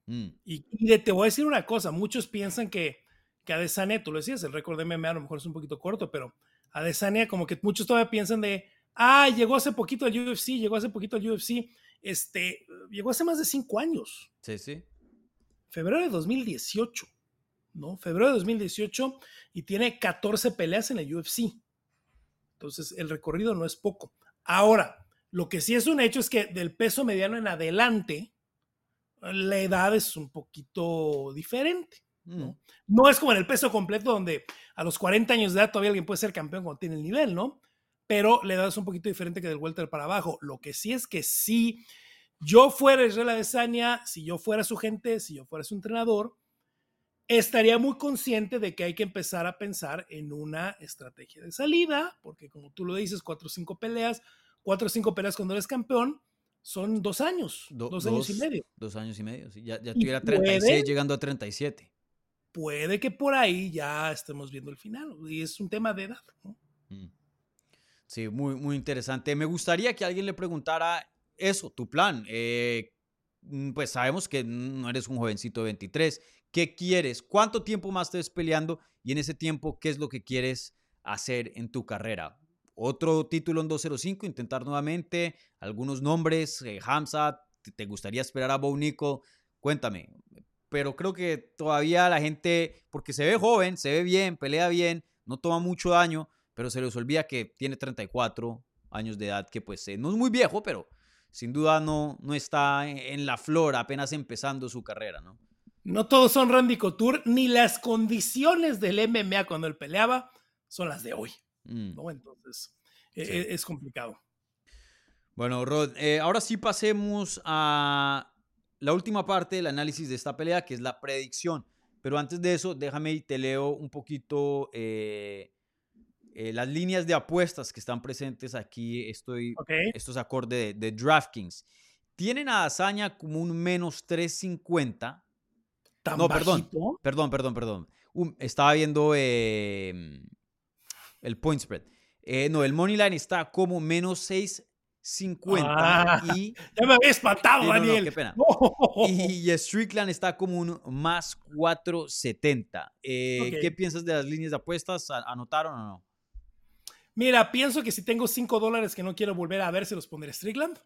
Mm, Y, te voy a decir una cosa, muchos piensan que, que Adesanya, tú lo decías, el récord de MMA a lo mejor es un poquito corto, pero Adesanya como que muchos todavía piensan de, ah, llegó hace poquito al UFC, llegó hace poquito al UFC, este, llegó hace más de cinco años, sí, sí. Febrero de 2018, ¿no? Febrero de 2018 y tiene 14 peleas en el UFC. Entonces, el recorrido no es poco. Ahora, lo que sí es un hecho es que del peso mediano en adelante, la edad es un poquito diferente. Mm, No es como en el peso completo donde a los 40 años de edad todavía alguien puede ser campeón cuando tiene el nivel, ¿no? Pero la edad es un poquito diferente que del welter para abajo. Lo que sí es que si yo fuera Israel Adesanya, si yo fuera su gente, si yo fuera su entrenador, estaría muy consciente de que hay que empezar a pensar en una estrategia de salida, porque como tú lo dices, cuatro o cinco peleas, cuatro o cinco peleas cuando eres campeón, son dos años, do- dos, años y medio. Dos años y medio. sí, Ya, ya tuviera 36 puede- llegando a 37. Puede que por ahí ya estemos viendo el final, y es un tema de edad. ¿no? Mm. Sí, muy, muy interesante. Me gustaría que alguien le preguntara eso, tu plan. Eh, mm, pues sabemos que no eres un jovencito de 23. ¿Qué quieres? ¿Cuánto tiempo más te ves peleando? Y en ese tiempo, ¿qué es lo que quieres hacer en tu carrera? Otro título en 205, intentar nuevamente, algunos nombres, eh, Hamza, ¿te- ¿te gustaría esperar a Bo Nico? Cuéntame. Pero creo que todavía la gente, porque se ve joven, se ve bien, pelea bien, no toma mucho daño, pero se les olvida que tiene 34 años de edad, que pues eh, no es muy viejo, pero sin duda no, no está en, en la flor, apenas empezando su carrera, ¿no? No todos son Randy Couture, ni las condiciones del MMA cuando él peleaba son las de hoy, Mm. ¿no? Entonces, Sí. eh, es complicado. Bueno, Rod, eh, ahora sí pasemos a la última parte del análisis de esta pelea, que es la predicción. Pero antes de eso, déjame y te leo un poquito eh, eh, las líneas de apuestas que están presentes aquí, estoy, Ok. esto es acorde de, de DraftKings. Tienen a Hazaña como un menos 350. Tan No, perdón. bajito. Perdón, perdón, perdón. Un- estaba viendo eh, el point spread. Eh, no, el money line está como menos 650 Ah, y, [laughs] Ya me había espantado, Sí, no, no, Daniel. qué pena. [laughs] No. y Strickland está como un más 470. Eh. ¿Qué piensas de las líneas de apuestas? ¿A- ¿Anotaron o no? Mira, pienso que si tengo 5 dólares que no quiero volver a ver, se los pondré Strickland.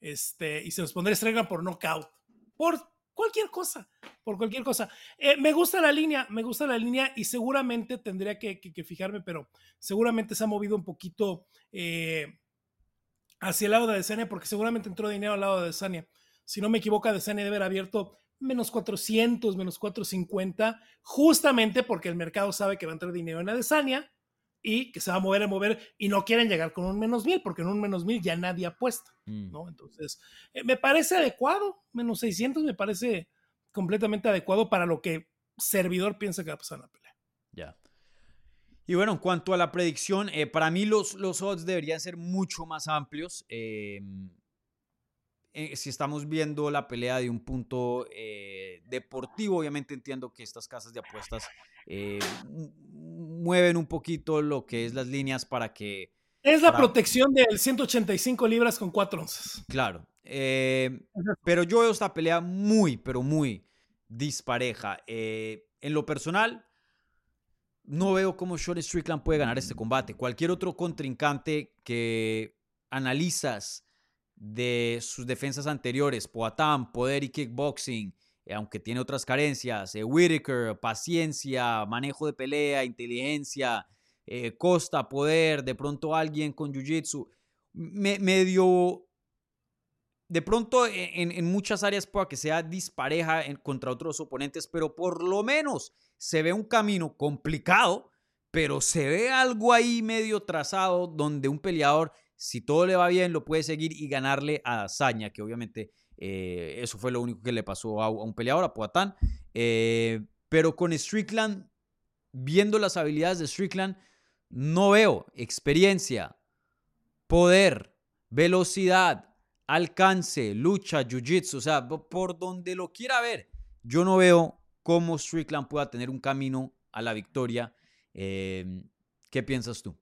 Este, y se los pondré Strickland por knockout. Por cualquier cosa. Por cualquier cosa. Eh, me gusta la línea, me gusta la línea y seguramente tendría que fijarme, pero seguramente se ha movido un poquito eh, hacia el lado de Desania, porque seguramente entró dinero al lado de Desania. Si no me equivoco, Desania debe haber abierto menos 400, menos 450, justamente porque el mercado sabe que va a entrar dinero en Adesanya y que se va a mover a mover y no quieren llegar con un menos mil, porque en un menos mil ya nadie apuesta, Mm. ¿no? Entonces, eh, me parece adecuado, menos 600 me parece completamente adecuado para lo que servidor piensa que va a pasar en la pelea. Ya. Y bueno, en cuanto a la predicción, eh, para mí los, los odds deberían ser mucho más amplios. eh, eh, si estamos viendo la pelea de un punto eh, deportivo, obviamente entiendo que estas casas de apuestas eh, mu- mueven un poquito lo que es las líneas para que, Es la Para- protección del 185 libras con 4 onzas. claro. pero yo veo esta pelea muy, pero muy dispareja. En lo personal, no veo cómo Sean Strickland puede ganar este combate. Cualquier otro contrincante que analizas de sus defensas anteriores, Poatán, poder y kickboxing, eh, aunque tiene otras carencias, eh, Whitaker, paciencia, manejo de pelea, inteligencia, eh, Costa, poder, de pronto alguien con Jiu-Jitsu, me- medio de pronto e, en, en muchas áreas pueda que sea dispareja en- contra otros oponentes, pero por lo menos se ve un camino complicado, pero se ve algo ahí medio trazado donde un peleador, si todo le va bien, lo puede seguir y ganarle a Dazaña, que obviamente eh, eso fue lo único que le pasó a, un peleador, a Poatán. Eh, pero con Strickland, viendo las habilidades de Strickland, no veo experiencia, poder, velocidad, alcance, lucha, jiu-jitsu, o sea, po- por donde lo quiera ver, yo no veo cómo Strickland pueda tener un camino a la victoria. Eh, ¿Qué piensas tú?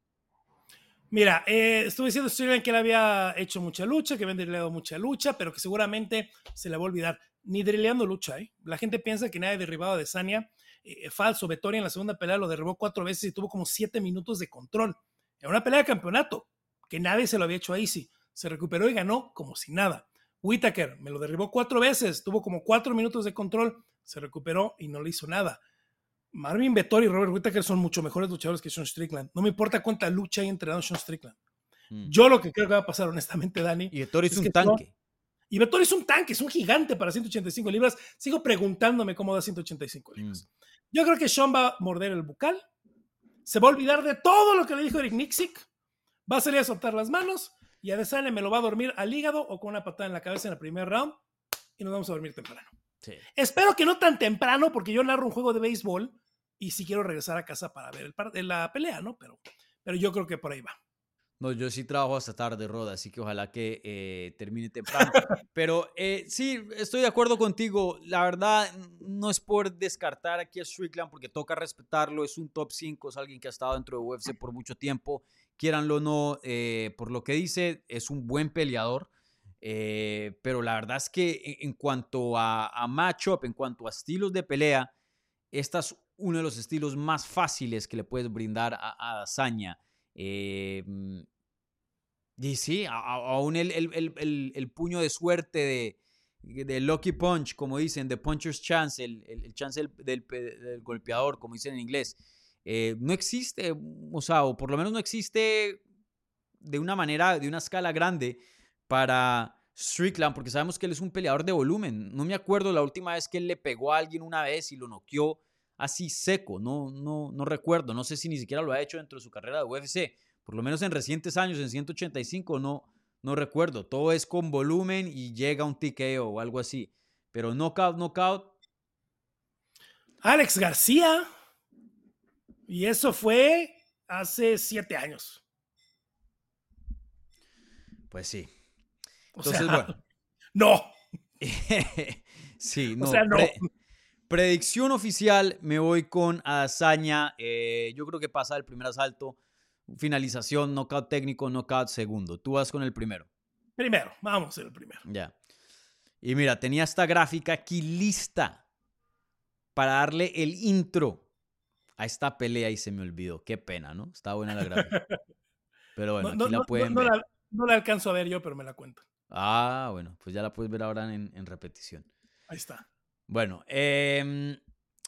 Mira, eh, estuve diciendo Strickland que él había hecho mucha lucha, que había drillado mucha lucha, pero que seguramente se le va a olvidar. Ni drilleando lucha, ¿eh? La gente piensa que nadie derribado a Desania. Eh, falso, Vettori en la segunda pelea lo derribó cuatro veces y tuvo como siete minutos de control. En una pelea de campeonato, que nadie se lo había hecho a Easy. Se recuperó y ganó como si nada. Whitaker me lo derribó cuatro veces, tuvo como cuatro minutos de control, se recuperó y no le hizo nada. Marvin Vettori y Robert Whittaker son mucho mejores luchadores que Sean Strickland. No me importa cuánta lucha hay entrenado Sean Strickland. Mm. Yo lo que creo que va a pasar, honestamente, Dani. Y Vettori es, es un que tanque. Y Vettori es un tanque, es un gigante para 185 libras. Sigo preguntándome cómo da 185 libras. Yo creo que Sean va a morder el bucal. Se va a olvidar de todo lo que le dijo Eric Nixick. Va a salir a soltar las manos. Y Adesanya me lo va a dormir al hígado o con una patada en la cabeza en el primer round. Y nos vamos a dormir temprano. Sí. Espero que no tan temprano, porque yo narro un juego de béisbol y si quiero regresar a casa para ver el par- la pelea, ¿no? Pero, pero yo creo que por ahí va. No, yo sí trabajo hasta tarde, Roda, así que ojalá que eh, termine temprano. [laughs] Pero eh, sí, estoy de acuerdo contigo. La verdad, no es por descartar aquí a Strickland, porque toca respetarlo. Es un top 5, es alguien que ha estado dentro de UFC por mucho tiempo. Quieranlo o no, eh, por lo que dice, es un buen peleador. Pero la verdad es que en, en cuanto a, a matchup, en cuanto a estilos de pelea, este es uno de los estilos más fáciles que le puedes brindar a, a Dazaña. Eh, mm, y sí, aún el, puño de suerte de, de Lucky Punch, como dicen, de Puncher's Chance, el, chance del, del pe- del golpeador, como dicen en inglés, eh, no existe, o sea, o por lo menos no existe de una manera, de una escala grande para Strickland, porque sabemos que él es un peleador de volumen. No me acuerdo la última vez que él le pegó a alguien una vez y lo noqueó así seco, no, no, no recuerdo, no sé si ni siquiera lo ha hecho dentro de su carrera de UFC, por lo menos en recientes años, en 185, no, no recuerdo, todo es con volumen y llega un TKO o algo así, pero knockout, knockout, Alex García. Y eso fue hace siete años. Pues sí. O Entonces, sea, bueno. [laughs] No. [laughs] sí, O no. sea, no. pre- predicción oficial, me voy con Azaña. eh, yo creo que pasa el primer asalto. Finalización, knockout técnico, knockout segundo. Tú vas con el primero. Primero, vamos el primero. Ya. Y mira, tenía esta gráfica aquí lista para darle el intro a esta pelea y se me olvidó. Qué pena, ¿no? Está buena la gráfica. [laughs] Pero bueno, no, aquí no- la pueden no ver. la, no la alcanzo a ver yo, pero me la cuento. Ah, bueno, pues ya la puedes ver ahora en, en repetición. Ahí está. Bueno, em,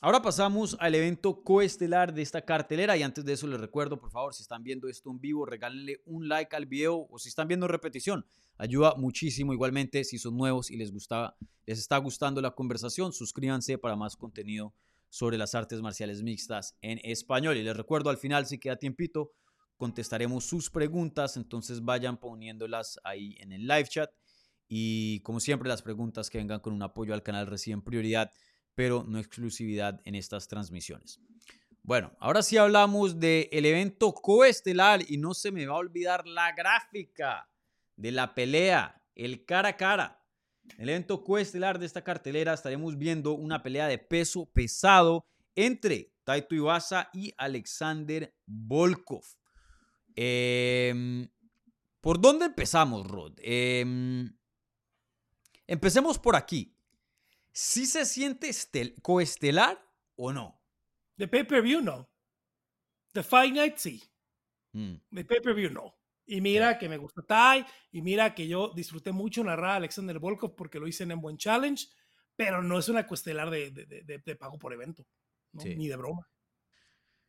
ahora pasamos al evento coestelar de esta cartelera y antes de eso les recuerdo, por favor, si están viendo esto en vivo, regálenle un like al video o si están viendo en repetición, ayuda muchísimo. Igualmente, si son nuevos y les gusta, les está gustando la conversación, suscríbanse para más contenido sobre las artes marciales mixtas en español. Y les recuerdo, al final, si queda tiempito, contestaremos sus preguntas, entonces vayan poniéndolas ahí en el live chat. Y como siempre, las preguntas que vengan con un apoyo al canal reciben prioridad, pero no exclusividad en estas transmisiones. Bueno, ahora sí hablamos del evento coestelar y no se me va a olvidar la gráfica de la pelea, el cara a cara. El evento coestelar de esta cartelera estaremos viendo una pelea de peso pesado entre Taito Iwasa y Alexander Volkov. Em, ¿Por dónde empezamos, Rod? Em, empecemos por aquí. ¿Sí se siente estel- coestelar o no? De pay-per-view, no. De Fight Night, sí. Mm, De pay-per-view, no. Y mira que me gusta Tai, y mira que yo disfruté mucho narrar a Alexander Volkov porque lo hice en buen challenge, pero no es una cuestelar de, de- de- de- de pago por evento, ¿no? Sí. ni de broma.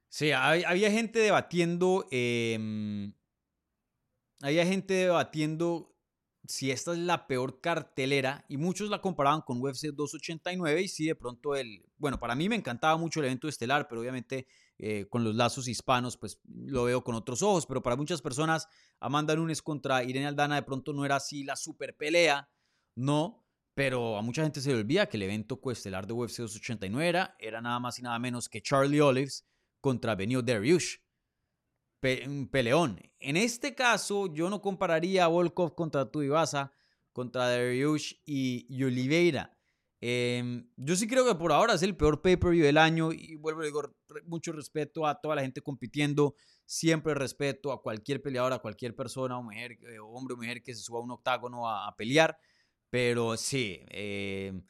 Sí, hay- había gente debatiendo. em, había gente debatiendo si esta es la peor cartelera y muchos la comparaban con UFC 289 y sí, de pronto el... Bueno, para mí me encantaba mucho el evento estelar, pero obviamente eh, con los lazos hispanos pues lo veo con otros ojos, pero para muchas personas Amanda Nunes contra Irene Aldana de pronto no era así la super pelea, no, pero a mucha gente se le olvida que el evento coestelar de UFC 289 era, era nada más y nada menos que Charlie Olives contra Benio Dariush. Peleón. En este caso, yo no compararía a Volkov contra Tuivasa, contra Dariush y, Oliveira. Em, yo sí creo que por ahora es el peor pay-per-view del año y vuelvo a re- mucho respeto a toda la gente compitiendo, siempre respeto a cualquier peleador, a cualquier persona o mujer, eh, hombre o mujer que se suba a un octágono a, a pelear, pero sí, em,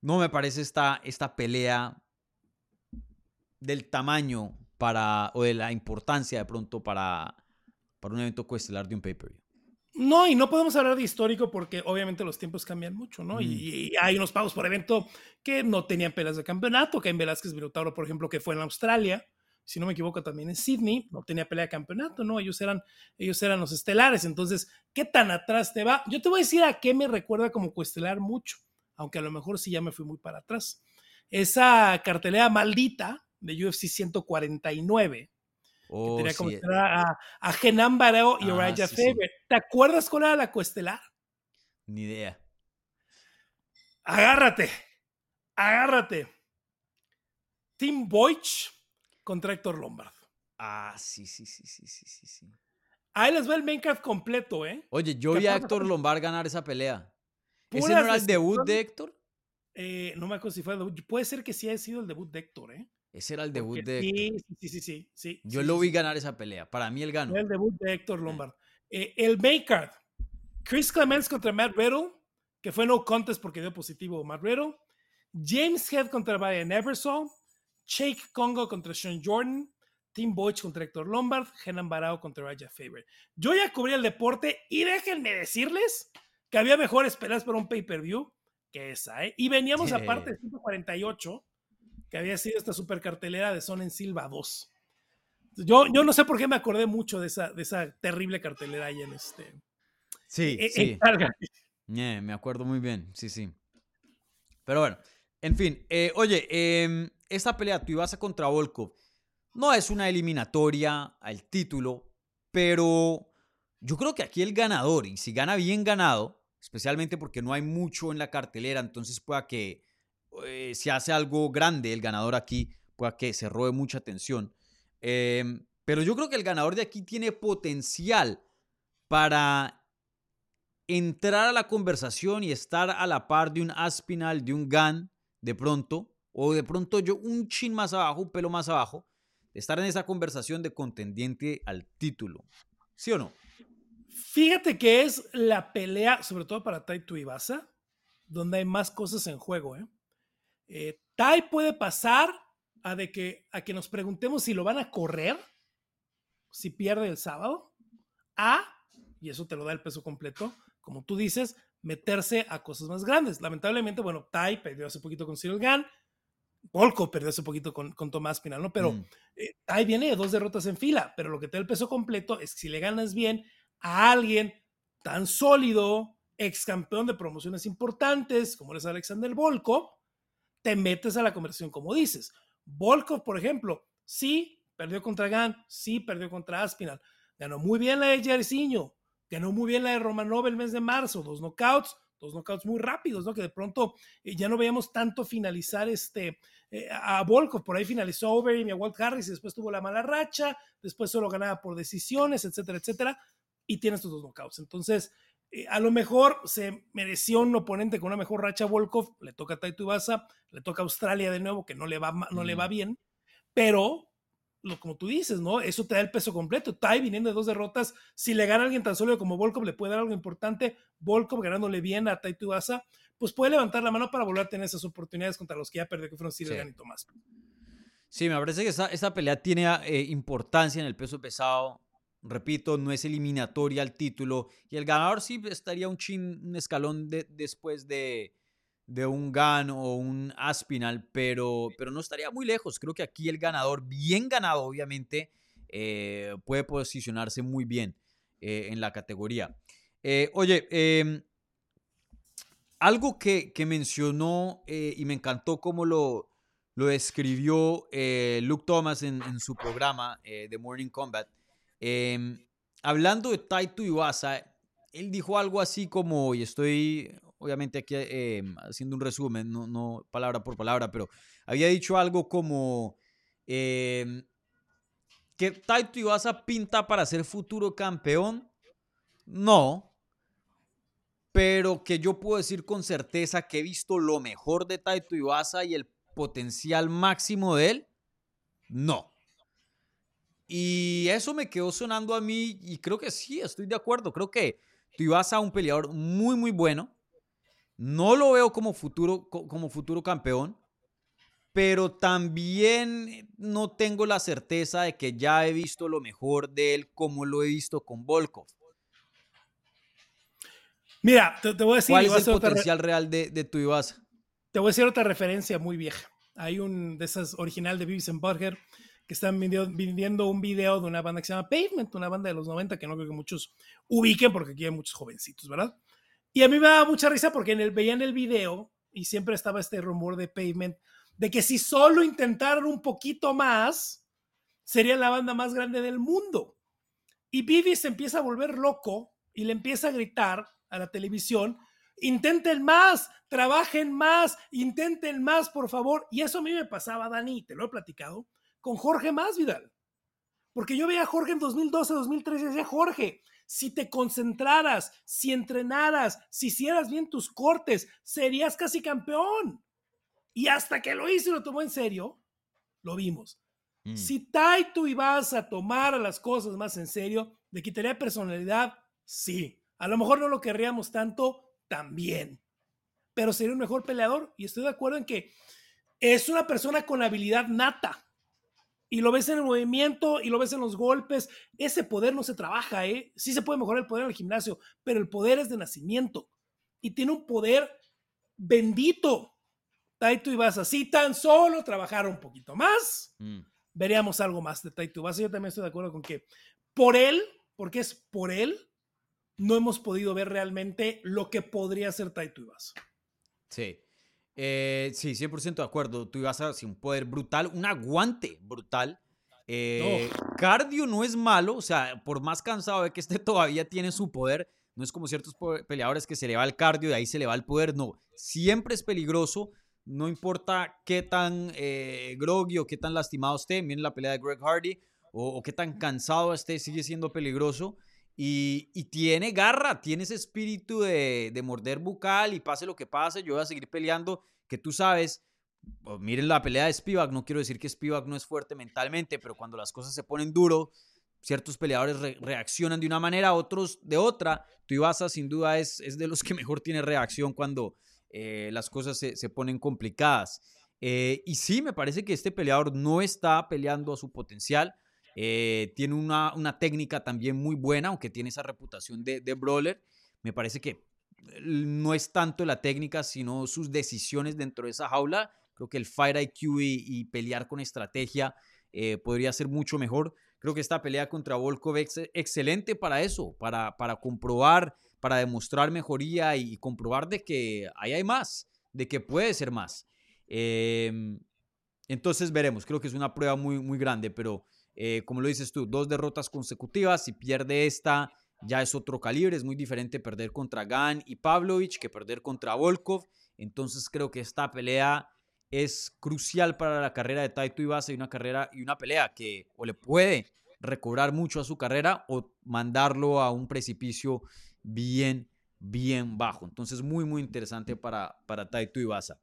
no me parece esta, esta pelea del tamaño para, o de la importancia de pronto para, para un evento coestelar de un pay-per-view. No, y no podemos hablar de histórico porque obviamente los tiempos cambian mucho, ¿no? Mm. Y, y hay unos pagos por evento que no tenían peleas de campeonato. Cain Velázquez Minotauro, por ejemplo, que fue en Australia, si no me equivoco, también en Sydney, no tenía pelea de campeonato, ¿no? Ellos eran, ellos eran los estelares. Entonces, ¿qué tan atrás te va? Yo te voy a decir a qué me recuerda como coestelar mucho, aunque a lo mejor sí ya me fui muy para atrás. Esa cartelera maldita de UFC 149 Oh, tenía sí, como estelar a, a Genan Barao y Ah, Uriah sí, sí. Faber. ¿Te acuerdas cuál era la coestelar? ni idea. Agárrate, agárrate. Tim Boych contra Héctor Lombard. Ah, sí, sí, sí, sí, sí, sí, sí. Ahí les va el card completo, ¿eh? Oye, yo ¿Qué vi a? Héctor Lombard ganar esa pelea. ¿Ese no era el debut de Héctor? Eh, no me acuerdo si fue el debut. Puede ser que sí haya sido el debut de Héctor, ¿eh? Ese era el debut Porque de Héctor. sí, sí, sí, sí. Yo sí, lo vi sí. ganar esa pelea. Para mí él ganó. El debut de Héctor Lombard. Eh, el main card. Chris Clements contra Matt Riddle, que fue no contest porque dio positivo Matt Riddle. James Head contra Brian Eversole. Jake Congo contra Sean Jordan. Tim Boych contra Héctor Lombard. Henan Barao contra Raja Faber. Yo ya cubrí el deporte y déjenme decirles que había mejores peleas para un pay-per-view que esa, ¿eh? Y veníamos aparte de 148, que había sido esta super cartelera de Son en Silva 2. Yo, yo no sé por qué me acordé mucho de esa, de esa terrible cartelera ahí en este. Sí, en- sí. en Calgary. Eh, me acuerdo muy bien, sí, sí. Pero bueno, en fin. eh, oye, em, esta pelea, Tuivasa contra Volkov, no es una eliminatoria al título, pero yo creo que aquí el ganador, y si gana bien ganado, especialmente porque no hay mucho en la cartelera, entonces pueda que eh, si hace algo grande el ganador aquí, pueda que se robe mucha atención. em, Pero yo creo que el ganador de aquí tiene potencial para entrar a la conversación y estar a la par de un Aspinal, de un Gan, de pronto, o de pronto yo un chin más abajo, un pelo más abajo, estar en esa conversación de contendiente al título. ¿Sí o no? Fíjate que es la pelea, sobre todo para Taito Ibasa, donde hay más cosas en juego. ¿eh? Eh, Tai puede pasar a, de que, a que nos preguntemos si lo van a correr, si pierde el sábado, a, y eso te lo da el peso completo, como tú dices, meterse a cosas más grandes. Lamentablemente, bueno, Tai perdió hace poquito con Cyril Gann, Volko perdió hace poquito con, con Tomás Pinal, ¿no? Pero mm. eh, Tai viene de dos derrotas en fila, pero lo que te da el peso completo es que si le ganas bien a alguien tan sólido, ex campeón de promociones importantes, como es Alexander Volkov, te metes a la conversación como dices. Volkov, por ejemplo, sí perdió contra Gann, sí perdió contra Aspinal, ganó muy bien la de Jairzinho, ganó muy bien la de Romanov el mes de marzo, dos knockouts, dos knockouts muy rápidos, ¿no? Que de pronto eh, ya no veíamos tanto finalizar este eh, a Volkov, por ahí finalizó Overeem y a Walt Harris y después tuvo la mala racha, después solo ganaba por decisiones, etcétera, etcétera, y tiene estos dos knockouts. Entonces, eh, a lo mejor se mereció un oponente con una mejor racha Volkov, le toca a Taito le toca a Australia de nuevo, que no le va, no le va bien, pero lo, como tú dices, ¿no? Eso te da el peso completo. Tai viniendo de dos derrotas, si le gana a alguien tan sólido como Volkov, le puede dar algo importante. Volkov ganándole bien a Tai Ibasa, pues puede levantar la mano para volver a tener esas oportunidades contra los que ya perdió, que fueron Cyril y Tomás. Sí, me parece que esa, pelea tiene eh, importancia en el peso pesado repito, no es eliminatoria al título y el ganador sí estaría un chin, un escalón después de, un GAN o un Aspinal, pero, pero no estaría muy lejos. Creo que aquí el ganador, bien ganado obviamente, eh, puede posicionarse muy bien eh, en la categoría. Eh, oye, em, algo que, mencionó y me encantó cómo lo, lo describió Luke Thomas en, en su programa The Morning Combat, Em, hablando de Taito Iwasa, él dijo algo así como, y estoy obviamente aquí em, haciendo un resumen, no, no, palabra por palabra, pero había dicho algo como em, que Taito Iwasa pinta para ser futuro campeón. No, pero que yo puedo decir con certeza que he visto lo mejor de Taito Iwasa y el potencial máximo de él. No. Y eso me quedó sonando a mí y creo que sí, estoy de acuerdo. Creo que tú ibas a un peleador muy, muy bueno. No lo veo como futuro, como futuro campeón, pero también no tengo la certeza de que ya he visto lo mejor de él como lo he visto con Volkov. Mira, te, voy a decir. ¿Cuál es el potencial real de, de tu Ibasa? Te voy a decir otra referencia muy vieja. Hay un de esas original de and Burger que están viendo un video de una banda que se llama Pavement, una banda de los 90 que no creo que muchos ubiquen porque aquí hay muchos jovencitos, ¿verdad? Y a mí me daba mucha risa porque en el, veían el video y siempre estaba este rumor de Pavement de que si solo intentaran un poquito más, sería la banda más grande del mundo. Y Vivi se empieza a volver loco y le empieza a gritar a la televisión, intenten más, trabajen más, intenten más, por favor. Y eso a mí me pasaba, Dani, te lo he platicado, con Jorge Masvidal. Porque yo veía a Jorge en 2012, 2013 y decía, Jorge, si te concentraras, si entrenaras, si hicieras bien tus cortes, serías casi campeón. Y hasta que lo hizo y lo tomó en serio, lo vimos. Mm. Si Taito ibas a tomar las cosas más en serio, ¿le quitaría personalidad? Sí. A lo mejor no lo querríamos tanto, también. Pero sería un mejor peleador y estoy de acuerdo en que es una persona con habilidad nata y lo ves en el movimiento y lo ves en los golpes. Ese poder no se trabaja, ¿eh? Sí se puede mejorar el poder en el gimnasio, pero el poder es de nacimiento y tiene un poder bendito. Taito Ibasa, si tan solo trabajara un poquito más, mm. veríamos algo más de Taito Ibasa. Yo también estoy de acuerdo con que por él, porque es por él, no hemos podido ver realmente lo que podría ser Taito Ibasa. Sí. Eh, sí, 100% de acuerdo. Tú ibas a hacer un poder brutal, un aguante brutal. Eh, Cardio no es malo, o sea, por más cansado de que esté [laughs] todavía tiene su poder. No es como ciertos peleadores que se le va el cardio y ahí se le va el poder. No, siempre es peligroso. No importa qué tan eh, groggy o qué tan lastimado esté. Miren la pelea de Greg Hardy o, qué tan cansado esté, sigue siendo peligroso. Y, tiene garra, tiene ese espíritu de, de, morder bucal y pase lo que pase, yo voy a seguir peleando, que tú sabes, miren la pelea de Spivak, no quiero decir que Spivak no es fuerte mentalmente, pero cuando las cosas se ponen duro, ciertos peleadores reaccionan de una manera, otros de otra. Tuivasa sin duda es, de los que mejor tiene reacción cuando eh, las cosas se, se ponen complicadas. Eh, y sí, me parece que este peleador no está peleando a su potencial. Eh, tiene una, una, técnica también muy buena, aunque tiene esa reputación de, de brawler. Me parece que no es tanto la técnica, sino sus decisiones dentro de esa jaula. Creo que el Fire IQ y, pelear con estrategia eh, podría ser mucho mejor. Creo que esta pelea contra Volkov es excelente para eso, para, para comprobar, para demostrar mejoría y, comprobar de que ahí hay más, de que puede ser más. Em, entonces veremos, creo que es una prueba muy, muy grande, pero eh, como lo dices tú, dos derrotas consecutivas, si pierde esta, ya es otro calibre, es muy diferente perder contra Gan y Pavlovich que perder contra Volkov, entonces creo que esta pelea es crucial para la carrera de Taito Ibasa y una carrera y una pelea que o le puede recobrar mucho a su carrera o mandarlo a un precipicio bien, bien bajo. Entonces, muy, muy interesante para, para Taito Ibasa.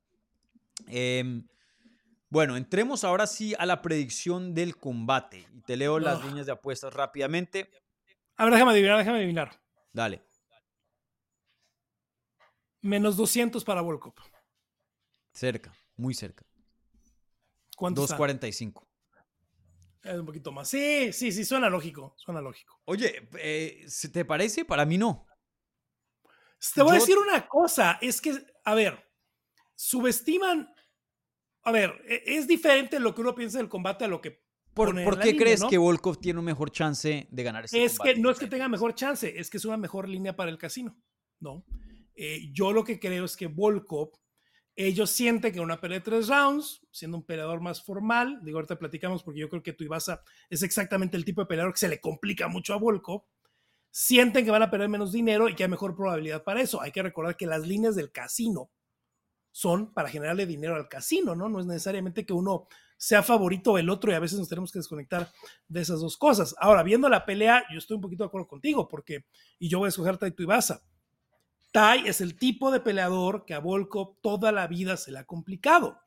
Em, bueno, entremos ahora sí a la predicción del combate. Y te leo las líneas de apuestas rápidamente. A ver, déjame adivinar, déjame adivinar. Dale. Menos 200 para Volkov. Cerca. Muy cerca. ¿Cuánto 2.45. Es un poquito más. Sí, sí, sí, suena lógico. Suena lógico. Oye, eh, ¿te parece? Para mí no. Te voy a decir una cosa. Es que, a ver, subestiman. A ver, e, es diferente lo que uno piensa del combate a lo que. ¿Por, ¿por qué crees que Volkov tiene un mejor chance de ganar este es Que no es que tenga mejor chance, es que es una mejor línea para el casino. No. Eh, yo lo que creo es que Volkov ellos sienten que una pelea de tres rounds, siendo un peleador más formal, digo, ahorita platicamos porque yo creo que Tuivasa es exactamente el tipo de peleador que se le complica mucho a Volko, sienten que van a perder menos dinero y que hay mejor probabilidad para eso. Hay que recordar que las líneas del casino son para generarle dinero al casino, ¿no? No es necesariamente que uno sea favorito del otro y a veces nos tenemos que desconectar de esas dos cosas. Ahora, viendo la pelea, yo estoy un poquito de acuerdo contigo porque, y yo voy a escoger Taito Ibasa Tai es el tipo de peleador que a Volkov toda la vida se le ha complicado.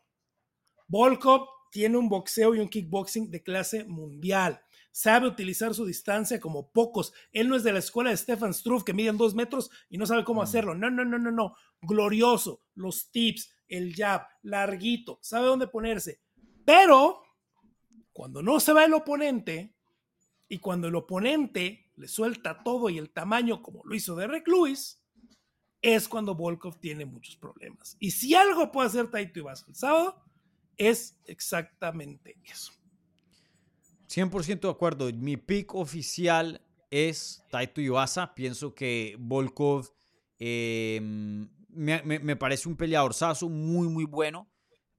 Volkov tiene un boxeo y un kickboxing de clase mundial. Sabe utilizar su distancia como pocos. Él no es de la escuela de Stefan Struve que miden dos metros y no sabe cómo mm. hacerlo. No, no, no, no, no. Glorioso. Los tips, el jab, larguito. Sabe dónde ponerse. Pero cuando no se va el oponente y cuando el oponente le suelta todo y el tamaño como lo hizo Derek Lewis, es cuando Volkov tiene muchos problemas. Y si algo puede hacer Taito Ibasa el sábado, es exactamente eso. 100% de acuerdo. Mi pick oficial es Taito Ibasa. Pienso que Volkov em, me, parece un peleador sazo muy, muy bueno,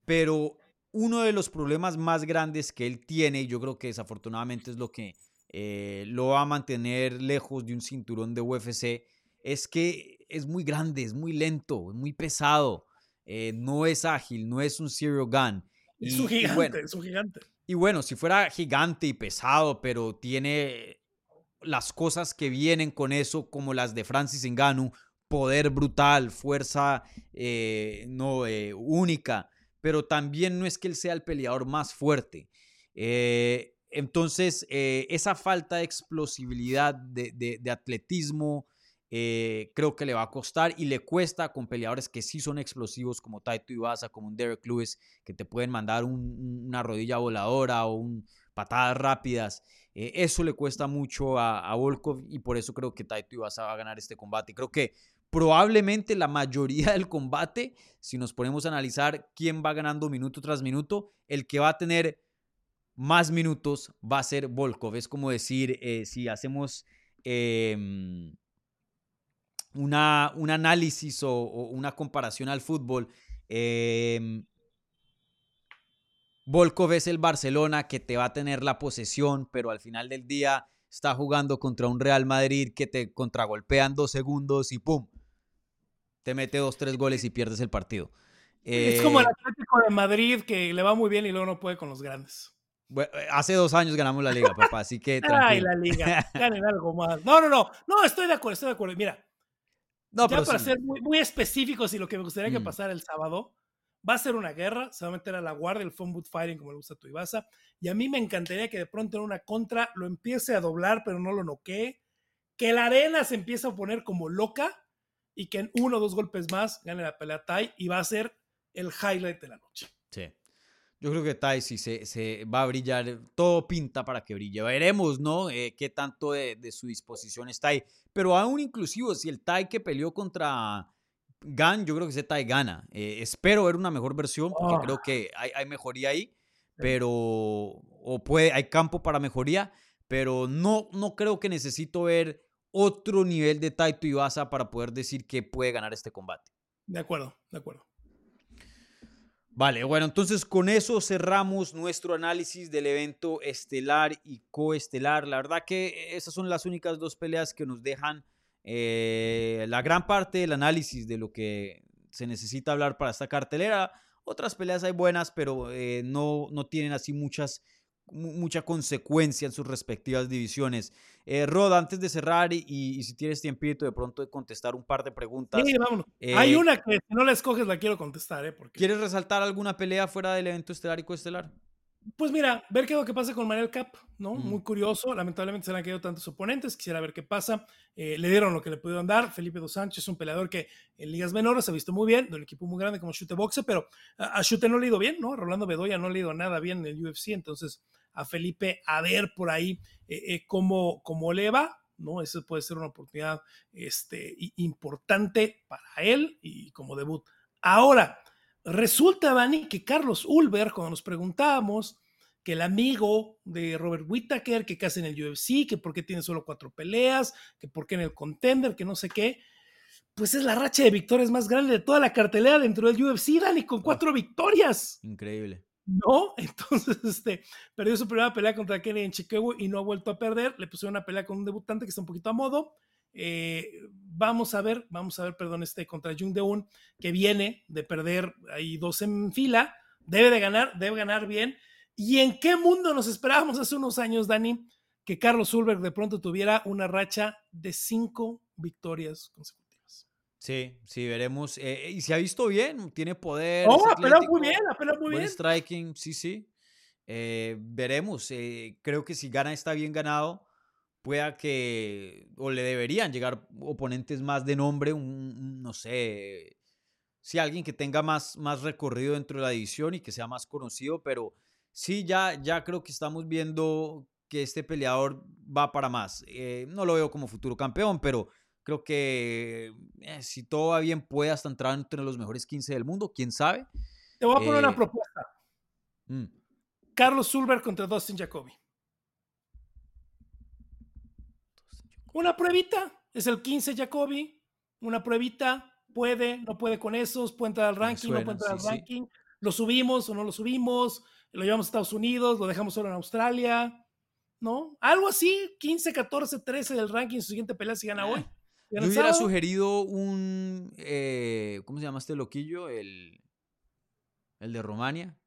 pero uno de los problemas más grandes que él tiene, y yo creo que desafortunadamente es lo que eh, lo va a mantener lejos de un cinturón de UFC, es que es muy grande, es muy lento, es muy pesado, eh, no es ágil, no es un Zero Gun. es un gigante, es un gigante. Y bueno, si fuera gigante y pesado, pero tiene las cosas que vienen con eso, como las de Francis Ngannou, poder brutal, fuerza eh, no eh, única, pero también no es que él sea el peleador más fuerte. entonces, esa falta de explosividad, de atletismo, eh, creo que le va a costar y le cuesta con peleadores que sí son explosivos como Taito Ibasa, como un Derek Lewis, que te pueden mandar una rodilla voladora o un, patadas rápidas. Eh, eso le cuesta mucho a, Volkov y por eso creo que Taito Ibasa va a ganar este combate. Creo que probablemente la mayoría [laughs] del combate, si nos ponemos a analizar quién va ganando minuto tras minuto, el que va a tener más minutos va a ser Volkov. Es como decir, eh, si hacemos... Em, una, un análisis o, una comparación al fútbol, eh, Volkov es el Barcelona que te va a tener la posesión, pero al final del día está jugando contra un Real Madrid que te contragolpean dos segundos y ¡pum! Te mete dos, tres goles y pierdes el partido. es como el eh, Atlético de Madrid que le va muy bien y luego no puede con los grandes. Bueno, eh, hace dos años ganamos la liga, papá, así que [laughs] Ay, tranquilo. la liga. [laughs] Ganen algo más. No, no, no. No, estoy de acuerdo, estoy de acuerdo. Mira, No, ya para sí. ser muy, muy específicos y lo que me gustaría que Mm. pasara el sábado, va a ser una guerra, se va a meter a la guardia, el phone boot fighting, como le gusta a tu Ibasa, y a mí me encantaría que de pronto en una contra lo empiece a doblar, pero no lo noquee, que la arena se empiece a poner como loca y que en uno o dos golpes más gane la pelea Tai y va a ser el highlight de la noche. Sí. Yo creo que Tai sí se, se va a brillar, todo pinta para que brille. Veremos, ¿no? Eh, qué tanto de, de su disposición está ahí. Pero aún inclusive, si el Tai que peleó contra Gan, yo creo que ese Tai gana. Eh, espero ver una mejor versión, porque Ah. creo que hay, hay mejoría ahí, pero, o puede, hay campo para mejoría, pero no, no creo que necesito ver otro nivel de Taito Ibasa para poder decir que puede ganar este combate. De acuerdo, de acuerdo. Vale, bueno, entonces con eso cerramos nuestro análisis del evento estelar y coestelar. La verdad que esas son las únicas dos peleas que nos dejan eh, la gran parte del análisis de lo que se necesita hablar para esta cartelera. Otras peleas hay buenas, pero eh, no, no tienen así muchas, mu- mucha consecuencia en sus respectivas divisiones. Eh, Rod, antes de cerrar y, y si tienes tiempito de pronto de contestar un par de preguntas, Sí, vámonos. Hay eh, una que si no la escoges la quiero contestar, ¿eh? Porque... ¿quieres resaltar alguna pelea fuera del evento estelar y coestelar? Pues mira, ver qué es lo que pasa con Manel Cap, ¿no? Mm. Muy curioso. Lamentablemente se le han caído tantos oponentes. Quisiera ver qué pasa. Eh, le dieron lo que le pudieron dar. Felipe Dos Sánchez, un peleador que en ligas menores se ha visto muy bien, de un equipo muy grande como Chute Boxe, pero a, a Chute no le ha ido bien, ¿no? Rolando Bedoya no le ha ido nada bien en el UFC. Entonces, a Felipe, a ver por ahí eh, eh, cómo, cómo le va, ¿no? Eso puede ser una oportunidad este, importante para él y como debut. Ahora, Resulta, Dani, que Carlos Ulber, cuando nos preguntábamos que el amigo de Robert Whittaker, que casi en el UFC, que por qué tiene solo cuatro peleas, que por qué en el contender, que no sé qué, pues es la racha de victorias más grande de toda la cartelera dentro del UFC, Dani, con cuatro victorias. Increíble. ¿No? [laughs] Entonces, este, perdió su primera pelea contra Kenny en Chicago y no ha vuelto a perder. Le pusieron una pelea con un debutante que está un poquito a modo. Eh, vamos a ver, vamos a ver, perdón, este contra Jung Deun, que viene de perder ahí dos en fila. Debe de ganar, debe ganar bien. ¿Y en qué mundo nos esperábamos hace unos años, Dani, que Carlos Ulberg de pronto tuviera una racha de cinco victorias consecutivas? Sí, sí, veremos. eh, y se ha visto bien, tiene poder. Oh, peleado muy bien, ha peleado muy buen bien. striking, sí, sí. Eh, veremos. eh, creo que si gana está bien ganado, pueda que, o le deberían llegar oponentes más de nombre, un, un, no sé, si alguien que tenga más, más recorrido dentro de la división y que sea más conocido, pero sí, ya, ya creo que estamos viendo que este peleador va para más. Eh, no lo veo como futuro campeón, pero creo que eh, si todo va bien puede hasta entrar entre los mejores 15 del mundo, quién sabe. Te voy a poner Eh, una propuesta. Mm. Carlos Zulberg contra Dustin Jacoby. Una pruebita. Es el 15 Jacoby. Una pruebita. Puede, no puede con esos. Puede entrar al ranking, no puede entrar al sí. ranking. Lo subimos o no lo subimos. Lo llevamos a Estados Unidos. Lo dejamos solo en Australia. ¿No? Algo así. 15, 14, 13 del ranking. Su siguiente pelea si gana hoy. Eh, Si Yo hubiera sugerido un. eh, ¿Cómo se llama este loquillo? El. El de Romania.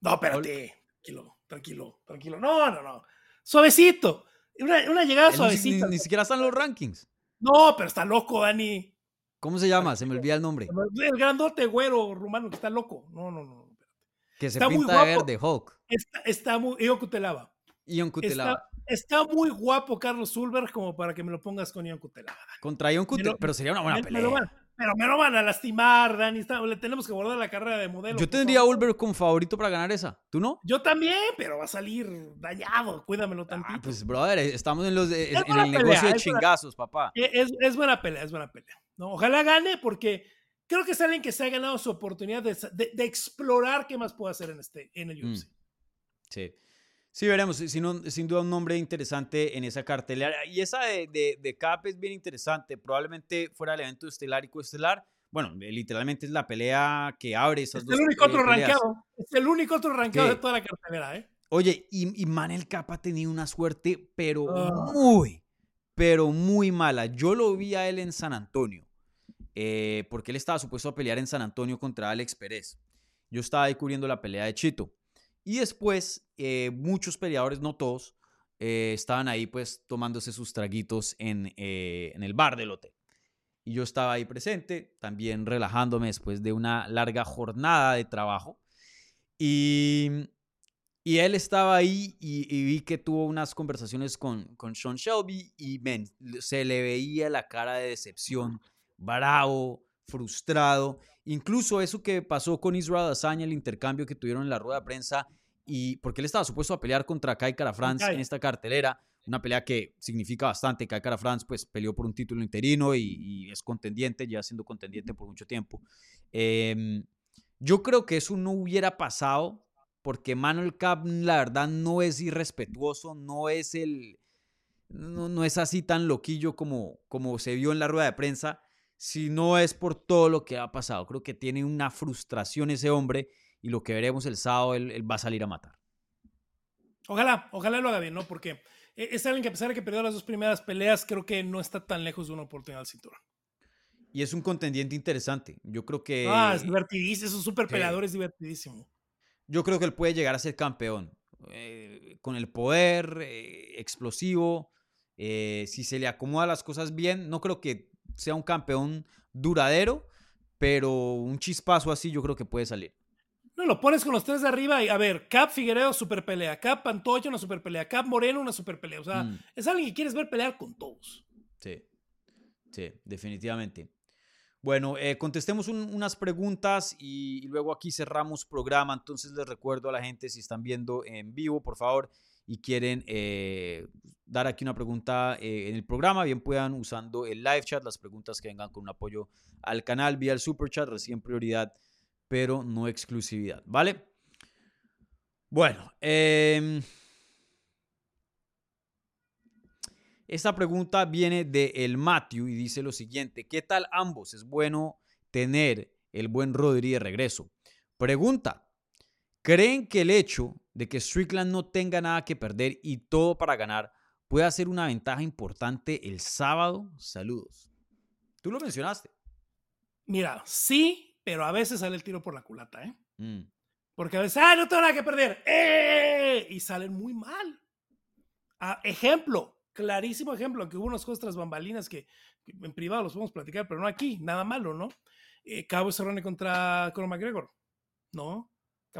No, espérate. Tranquilo, tranquilo, tranquilo. No, no, no. Suavecito. Una, una llegada Él ni, suavecita. ni- ni siquiera están los rankings. No, pero está loco, Dani. ¿Cómo se llama? Se me olvida el nombre. El grandote güero rumano que está loco. No, no, no. Que se Está muy pinta de verde, Hulk. Está, está muy. Ion Cutelaba. Ion Cutelaba. Está, está muy guapo Carlos Zulberg como para que me lo pongas con Ion Cutelaba. Contra Ion Me Cutelaba. lo- Pero sería una buena Me- me pelea. lo van- pero me lo van a lastimar, Dani. Está- le tenemos que guardar la carrera de modelo. Yo tendría a favor. Ulber como favorito para ganar esa. ¿Tú no? Yo también, pero va a salir dañado. Cuídamelo tantito. Ah, pues, brother, estamos en, los en buena el pelea, negocio de es buena- chingazos, papá. Eh, Es, es buena pelea, es buena pelea. ¿no? Ojalá gane porque creo que es alguien que se ha ganado su oportunidad de, de- de explorar qué más puede hacer en, este, en el Mm. UFC. Sí. Sí, veremos. Sin, un- sin duda un nombre interesante en esa cartelera. Y esa de, de, de Cap es bien interesante. Probablemente fuera el evento estelar y coestelar. Bueno, literalmente es la pelea que abre esas Es dos el único eh, otro rankeado. Es el único otro rankeado Sí. de toda la cartelera, ¿eh? Oye, y, y Manel Cap ha tenido una suerte, pero Ah. muy, pero muy mala. Yo lo vi a él en San Antonio, eh, porque él estaba supuesto a pelear en San Antonio contra Alex Pérez. Yo estaba ahí cubriendo la pelea de Chito. Y después, eh, muchos peleadores, no todos, eh, estaban ahí pues tomándose sus traguitos en, eh, en el bar del hotel. Y yo estaba ahí presente, también relajándome después de una larga jornada de trabajo. Y, y él estaba ahí y, y vi que tuvo unas conversaciones con, con Sean Shelby y men, se le veía la cara de decepción, bravo, frustrado. Incluso eso que pasó con Israel Azaña, el intercambio que tuvieron en la rueda de prensa, y porque él estaba supuesto a pelear contra Kai Kara France en esta cartelera, una pelea que significa bastante. Kai Kara France pues peleó por un título interino y, y es contendiente, ya siendo contendiente por mucho tiempo. Em, yo creo que eso no hubiera pasado porque Manuel Cap, la verdad, no es irrespetuoso, no es el. No, no es así tan loquillo como, como se vio en la rueda de prensa, si no es por todo lo que ha pasado. Creo que tiene una frustración ese hombre y lo que veremos el sábado, él, él va a salir a matar. Ojalá, ojalá lo haga bien, ¿no? Porque eh, es alguien que a pesar de que perdió las dos primeras peleas, creo que no está tan lejos de una oportunidad al cinturón. Y es un contendiente interesante. Yo creo que. ah, es divertidísimo, es un super sí. peleador, es divertidísimo. Yo creo que él puede llegar a ser campeón. eh, con el poder, eh, explosivo. eh, si se le acomoda las cosas bien, no creo que sea un campeón duradero, pero un chispazo así yo creo que puede salir. No, lo pones con los tres de arriba y a ver, Cap Figueredo, super pelea, Cap Pantoya, una super pelea, Cap Moreno, una super pelea. O sea, Mm. es alguien que quieres ver pelear con todos. Sí, sí, definitivamente. Bueno, eh, contestemos un- unas preguntas y, y luego aquí cerramos programa. Entonces les recuerdo a la gente, si están viendo en vivo, por favor, y quieren eh, dar aquí una pregunta eh, en el programa, bien puedan usando el live chat, las preguntas que vengan con un apoyo al canal vía el super chat, reciben prioridad, pero no exclusividad, ¿vale? Bueno, em, Esta pregunta viene de el Matthew y dice lo siguiente: ¿Qué tal ambos? Es bueno tener el buen Rodri de regreso. Pregunta: ¿Creen que el hecho de que Strickland no tenga nada que perder y todo para ganar puede ser una ventaja importante el sábado? Saludos. Tú lo mencionaste. Mira, sí, pero a veces sale el tiro por la culata, ¿eh? Mm, Porque a veces, ¡ah, no tengo nada que perder! ¡Eh! Y salen muy mal. Ah, ejemplo, clarísimo ejemplo, que hubo unas cosas tras bambalinas que, que en privado los podemos platicar, pero no aquí, nada malo, ¿no? Eh, Cabo Cerrone contra Conor McGregor, ¿no?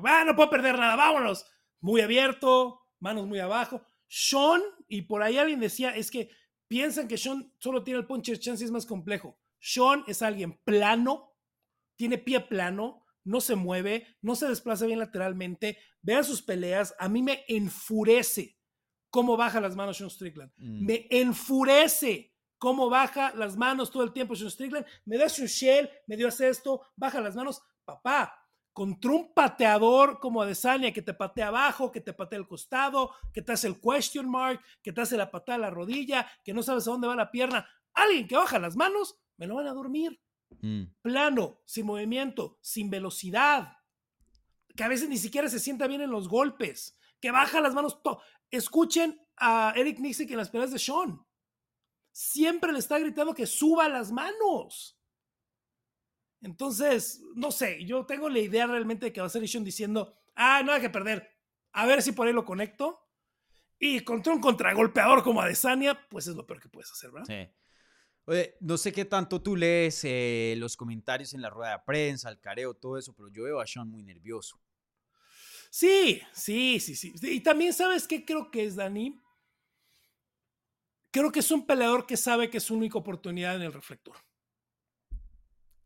¡Ah, no puedo perder nada! ¡Vámonos! Muy abierto, manos muy abajo. Sean, y por ahí alguien decía, es que piensan que Sean solo tiene el puncher chance y es más complejo. Sean es alguien plano, tiene pie plano, no se mueve, no se desplaza bien lateralmente. Vean sus peleas, a mí me enfurece cómo baja las manos Sean Strickland. mm. Me enfurece cómo baja las manos todo el tiempo Sean Strickland. Me da su shell, me dio esto, baja las manos. Papá, contra un pateador como Adesanya que te patea abajo, que te patea al costado, que te hace el question mark, que te hace la patada a la rodilla, que no sabes a dónde va la pierna. Alguien que baja las manos, me lo van a dormir Mm, plano, sin movimiento, sin velocidad, que a veces ni siquiera se sienta bien en los golpes, que baja las manos. Escuchen a Eric Nixick en las peleas de Sean. Siempre le está gritando que suba las manos. Entonces, no sé, yo tengo la idea realmente de que va a ser Sean diciendo, ah, no hay que perder, a ver si por ahí lo conecto. Y contra un contragolpeador como Adesanya, pues es lo peor que puedes hacer, ¿verdad? sí. Oye, no sé qué tanto tú lees eh, los comentarios en la rueda de prensa, el careo, todo eso, pero yo veo a Sean muy nervioso. Sí, sí, sí, sí. Y también sabes qué creo que es, Dani. Creo que es un peleador que sabe que es su única oportunidad en el reflector.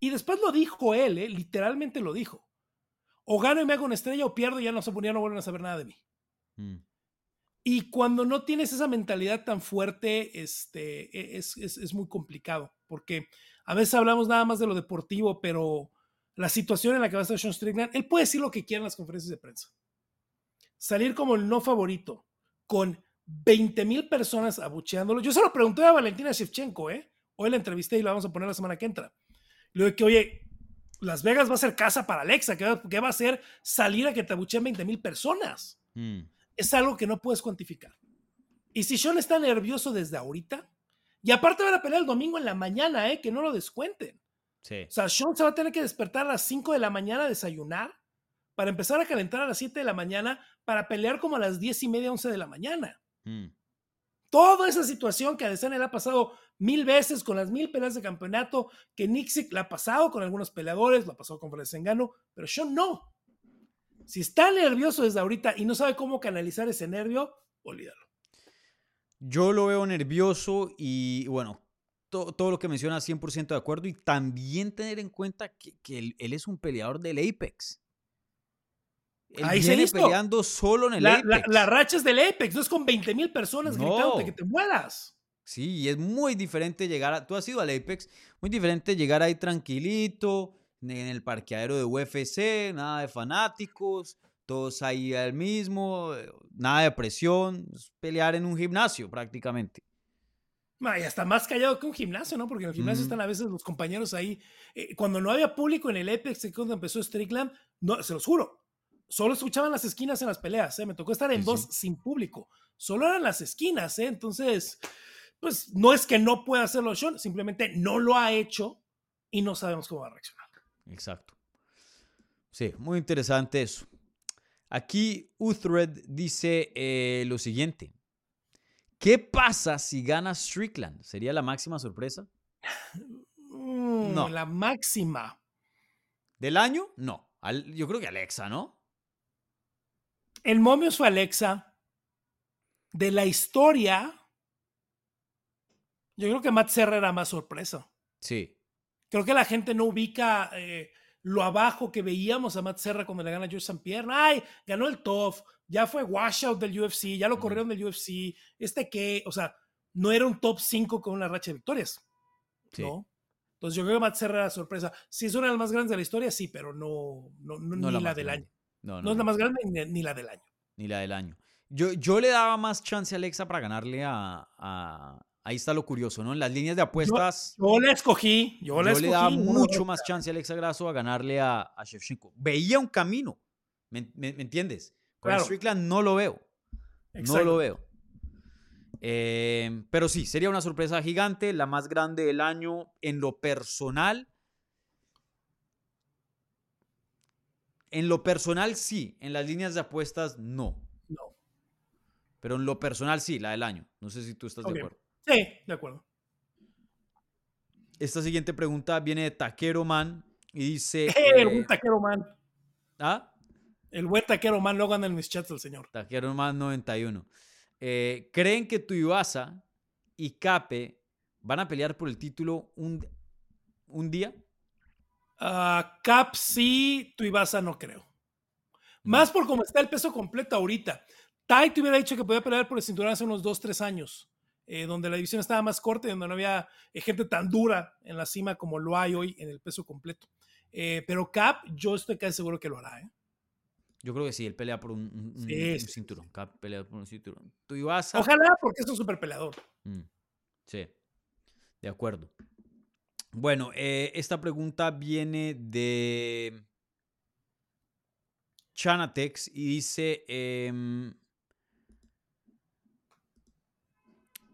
Y después lo dijo él, ¿eh? literalmente lo dijo. O gano y me hago una estrella o pierdo y ya no, se, ya no vuelven a saber nada de mí. Mm, Y cuando no tienes esa mentalidad tan fuerte, este, e- es, es, es muy complicado, porque a veces hablamos nada más de lo deportivo, pero la situación en la que va a estar Sean Strickland, él puede decir lo que quiera en las conferencias de prensa. Salir como el no favorito, con 20 mil personas abucheándolo. Yo se lo pregunté a Valentina Shevchenko, ¿eh? Hoy la entrevisté y la vamos a poner la semana que entra. Le digo que, oye, Las Vegas va a ser casa para Alexa, ¿qué va, qué va a hacer salir a que te abucheen 20 mil personas? mm, es algo que no puedes cuantificar. Y si Sean está nervioso desde ahorita, y aparte van a pelear el domingo en la mañana, ¿eh? que no lo descuenten. sí. O sea, Sean se va a tener que despertar a las 5 de la mañana a desayunar para empezar a calentar a las 7 de la mañana para pelear como a las 10 y media, 11 de la mañana. Mm. Toda esa situación que a Adesanya le ha pasado mil veces con las mil peleas de campeonato, que Nixic la ha pasado con algunos peleadores, lo ha pasado con Engano, pero yo no. Si está nervioso desde ahorita y no sabe cómo canalizar ese nervio, olvídalo. Yo lo veo nervioso y bueno, to- todo lo que menciona 100% de acuerdo y también tener en cuenta que, que él, él es un peleador del Apex. Él Ahí se viene peleando solo en el La, Apex. la, la racha es del Apex, no es con 20 mil personas No. gritándote que te mueras. Sí, y es muy diferente llegar a... Tú has ido al Apex, muy diferente llegar ahí tranquilito, en el parqueadero de UFC, nada de fanáticos, todos ahí al mismo, eh, nada de presión, es pelear en un gimnasio prácticamente. Y hasta más callado que un gimnasio, ¿no? Porque en el gimnasio están a veces los compañeros ahí. Eh, cuando no había público en el Apex, cuando empezó Strickland, no, se los juro, solo escuchaban las esquinas en las peleas, ¿eh? Me tocó estar en Sí, dos sí. sin público. Solo eran las esquinas, ¿eh? Entonces, pues no es que no pueda hacerlo Sean, simplemente no lo ha hecho y no sabemos cómo va a reaccionar. Exacto. Sí, muy interesante eso. Aquí Uthred dice eh, lo siguiente. ¿Qué pasa si gana Strickland? ¿Sería la máxima sorpresa? Mm, No. La máxima. ¿Del año? No. Al- yo creo que Alexa, ¿no? El momio fue Alexa. De la historia, yo creo que Matt Serra era más sorpresa. Sí. Creo que la gente no ubica eh, lo abajo que veíamos a Matt Serra cuando le gana a George St. Pierre. Ay, ganó el TOF, ya fue washout del UFC, ya lo corrieron del UFC. Este que, o sea, no era un top 5 con una racha de victorias. Sí. ¿no? Entonces yo creo que Matt Serra era sorpresa. Si es una de las más grandes de la historia, sí, pero no, no, no- No ni la, del grande. año. No, no, es la más grande ni, ni la del año. ni la del año. Yo, yo le daba más chance a Alexa para ganarle a, a- Ahí está lo curioso, ¿no? En las líneas de apuestas, Yo la escogí, yo, yo, la escogí. le daba mucho más chance a Alexa Grasso a ganarle a, a Shevchenko. Veía un camino, ¿me, me- me entiendes? Con Claro. Strickland no lo veo. No lo veo. Eh, pero sí, sería una sorpresa gigante, la más grande del año en lo personal. En lo personal sí, en las líneas de apuestas no. No. Pero en lo personal sí, la del año. No sé si tú estás de acuerdo. Sí, de acuerdo. Esta siguiente pregunta viene de Taquero Man y dice... el [laughs] eh, buen taquero man. ¿ah? El buen taquero man, luego anda en mis chats el señor. Taquero Man 91. Eh, ¿Creen que Tuivasa y Cape van a pelear por el título un, un día? Ah, Cap sí, tu Ibasa no creo. Más por cómo está el peso completo ahorita. Tai te hubiera dicho que podía pelear por el cinturón hace unos 2, 3 años, eh, donde la división estaba más corta y donde no había eh, gente tan dura en la cima como lo hay hoy en el peso completo. Eh, pero Cap, yo estoy casi seguro que lo hará. ¿eh? Yo creo que sí, él pelea por un, un- un- Sí, un sí, sí, cinturón. Cap pelea por un cinturón. Tuivasa. Ojalá, porque es un super peleador. Mm, Sí, de acuerdo. Bueno, eh, esta pregunta viene de Chanatex y dice: em,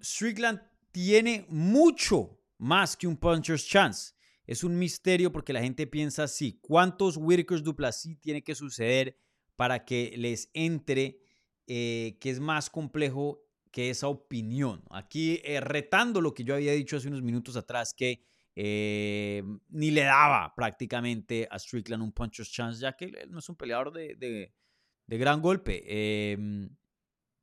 Strickland tiene mucho más que un puncher's chance. Es un misterio porque la gente piensa así. ¿Cuántos Whitakers Duplessis tiene que suceder para que les entre eh, que es más complejo que esa opinión? Aquí eh, retando lo que yo había dicho hace unos minutos atrás, que eh, ni le daba prácticamente a Strickland un puncher's chance, ya que él no es un peleador de, gran golpe.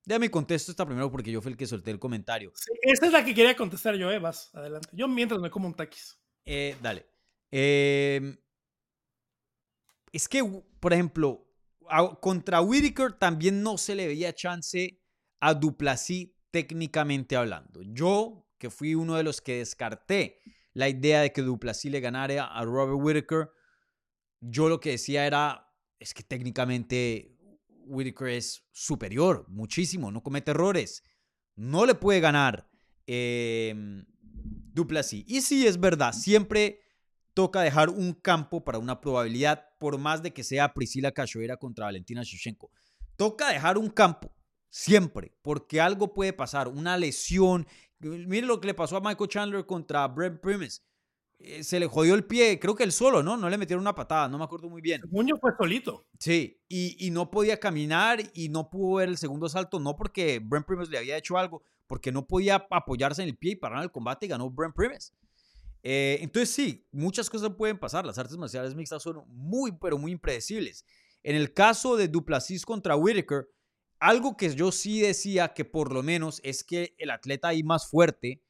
Eh, déjame contesto esta primero porque yo fui el que solté el comentario. Sí, esta es la que quería contestar yo, eh, vas, adelante. Yo mientras me como un taquis. Eh, dale. Eh, es que, por ejemplo, a- contra Whitaker también no se le veía chance a Duplessis técnicamente hablando. Yo, que fui uno de los que descarté la idea de que Duplessis le ganara a Robert Whitaker, yo lo que decía era, es que técnicamente Whitaker es superior, muchísimo, no comete errores. No le puede ganar eh, Duplessis. Y sí, es verdad, siempre toca dejar un campo para una probabilidad, por más de que sea Priscila Cachoeira contra Valentina Shevchenko. Toca dejar un campo, siempre, porque algo puede pasar, una lesión. Mire lo que le pasó a Michael Chandler contra Brent Primus. Eh, se le jodió el pie, creo que él solo, ¿no? No le metieron una patada, no me acuerdo muy bien. Yo fue solito. Sí, y, y no podía caminar y no pudo ver el segundo salto, no porque Brent Primus le había hecho algo, porque no podía apoyarse en el pie y parar el combate y ganó Brent Primus. Eh, entonces sí, muchas cosas pueden pasar. Las artes marciales mixtas son muy, pero muy impredecibles. En el caso de Duplessis contra Whitaker, algo que yo sí decía que por lo menos es que el atleta ahí más fuerte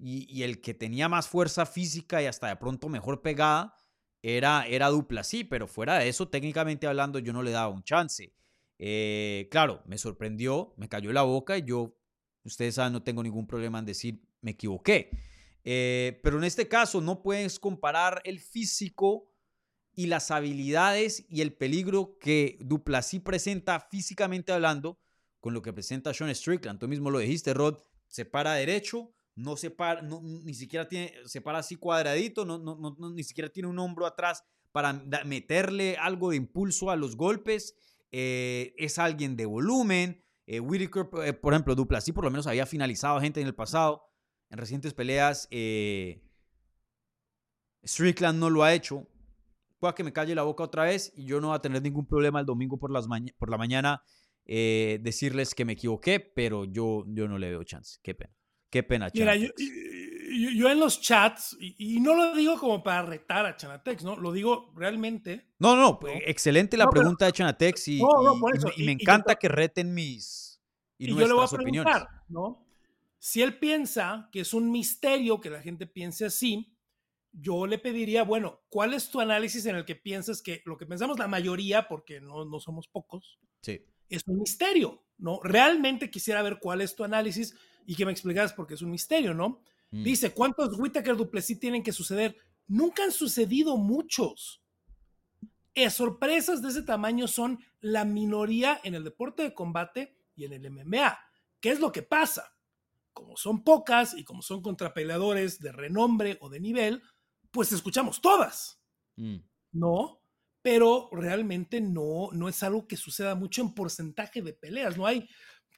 y, el que tenía más fuerza física y hasta de pronto mejor pegada era, era Duplessis, pero fuera de eso, técnicamente hablando, yo no le daba un chance. Eh, claro, me sorprendió, me cayó la boca y yo, ustedes saben, no tengo ningún problema en decir me equivoqué. Eh, pero en este caso no puedes comparar el físico y las habilidades y el peligro que Duplessis presenta físicamente hablando con lo que presenta Sean Strickland. Tú mismo lo dijiste, Rod, se para derecho, no se para, no, ni siquiera tiene, se para así cuadradito, no, no, ni siquiera tiene un hombro atrás para meterle algo de impulso a los golpes. Eh, es alguien de volumen. Eh, Whitaker, eh, por ejemplo, Duplessis por lo menos había finalizado gente en el pasado en recientes peleas. Eh, Strickland no lo ha hecho. Pueda que me calle la boca otra vez y yo no voy a tener ningún problema el domingo por, las por la mañana decirles que me equivoqué, pero yo, yo no le veo chance. Qué pena. Qué pena, Mira, yo, yo, yo, en los chats, y, y, no lo digo como para retar a Chanatex, ¿no? Lo digo realmente. No, no, ¿no? excelente la no, pregunta pero, de Chanatex y, no, y, y, me encanta que reten mis y, nuestras yo le voy a opiniones. ¿no? Si él piensa que es un misterio que la gente piense así, yo le pediría, bueno, ¿cuál es tu análisis en el que piensas que lo que pensamos la mayoría, porque no, no somos pocos, sí. es un misterio, ¿no? Realmente quisiera ver cuál es tu análisis y que me explicaras por qué es un misterio, ¿no? Mm. Dice, ¿cuántos Whitaker Duplessis tienen que suceder? Nunca han sucedido muchos. Eh, sorpresas de ese tamaño son la minoría en el deporte de combate y en el MMA. ¿Qué es lo que pasa? como son pocas y como son contrapeleadores de renombre o de nivel, pues escuchamos todas. Mm. ¿No? Pero realmente no, no es algo que suceda mucho en porcentaje de peleas. No hay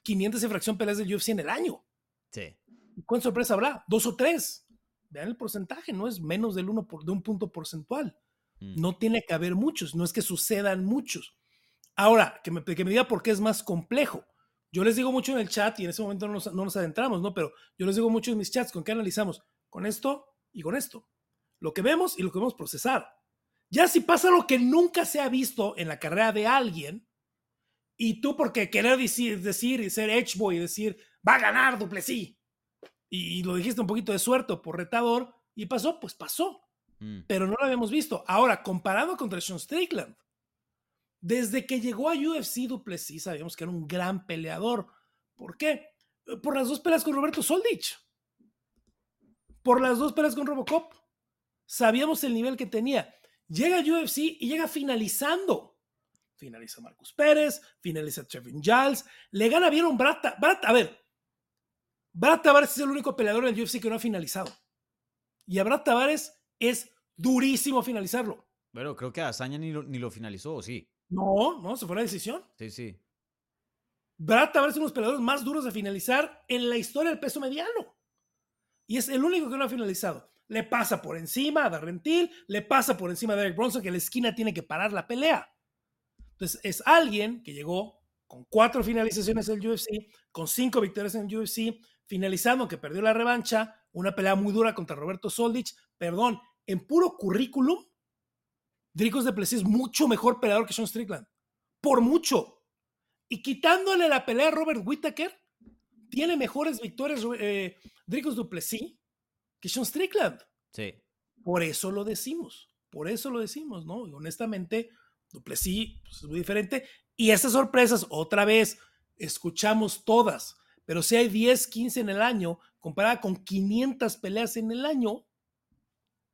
500 y fracción peleas del UFC en el año. Sí. ¿Cuánta sorpresa habrá? Dos o tres. Vean el porcentaje, no es menos del uno por, de un punto porcentual. Mm. No tiene que haber muchos, no es que sucedan muchos. Ahora, que me, que me diga por qué es más complejo. Yo les digo mucho en el chat y en ese momento no nos, no nos, adentramos, ¿no? Pero yo les digo mucho en mis chats, ¿con qué analizamos? Con esto y con esto. Lo que vemos y lo que vamos a procesar. Ya si pasa lo que nunca se ha visto en la carrera de alguien, y tú porque querer decir, decir y ser edgeboy y decir, va a ganar Duplessis, y, y, lo dijiste un poquito de suerte por retador, y pasó, pues pasó. Mm. Pero no lo habíamos visto. Ahora, comparado contra Sean Strickland, desde que llegó a UFC Duplessis sabíamos que era un gran peleador. ¿Por qué? Por las dos peleas con Roberto Soldich. Por las dos peleas con Robocop. Sabíamos el nivel que tenía. Llega a UFC y llega finalizando. Finaliza Marcus Pérez, finaliza Chevin Giles, le gana bien un Brad, Brad, a ver, Brad Tavares es el único peleador en el UFC que no ha finalizado. Y a Brad Tavares es durísimo finalizarlo. Bueno, creo que a Azaña ni lo, ni lo finalizó, ¿o sí? No, no, se fue la decisión. Sí, sí. Brad Tavares es uno de los peleadores más duros de finalizar en la historia del peso mediano. Y es el único que no ha finalizado. Le pasa por encima a Darrentil, le pasa por encima a Derek Bronson, que en la esquina tiene que parar la pelea. Entonces, es alguien que llegó con cuatro finalizaciones en el UFC, con cinco victorias en el UFC, finalizando, que perdió la revancha, una pelea muy dura contra Roberto Soldich. Perdón, en puro currículum, Dricos de Plessis es mucho mejor peleador que Sean Strickland. Por mucho. Y quitándole la pelea a Robert Whittaker, tiene mejores victorias eh, Dricos Duplessis que Sean Strickland. Sí. Por eso lo decimos. Por eso lo decimos, ¿no? Y honestamente, Duplessis pues, es muy diferente. Y estas sorpresas, otra vez, escuchamos todas. Pero si hay 10, 15 en el año, comparada con 500 peleas en el año,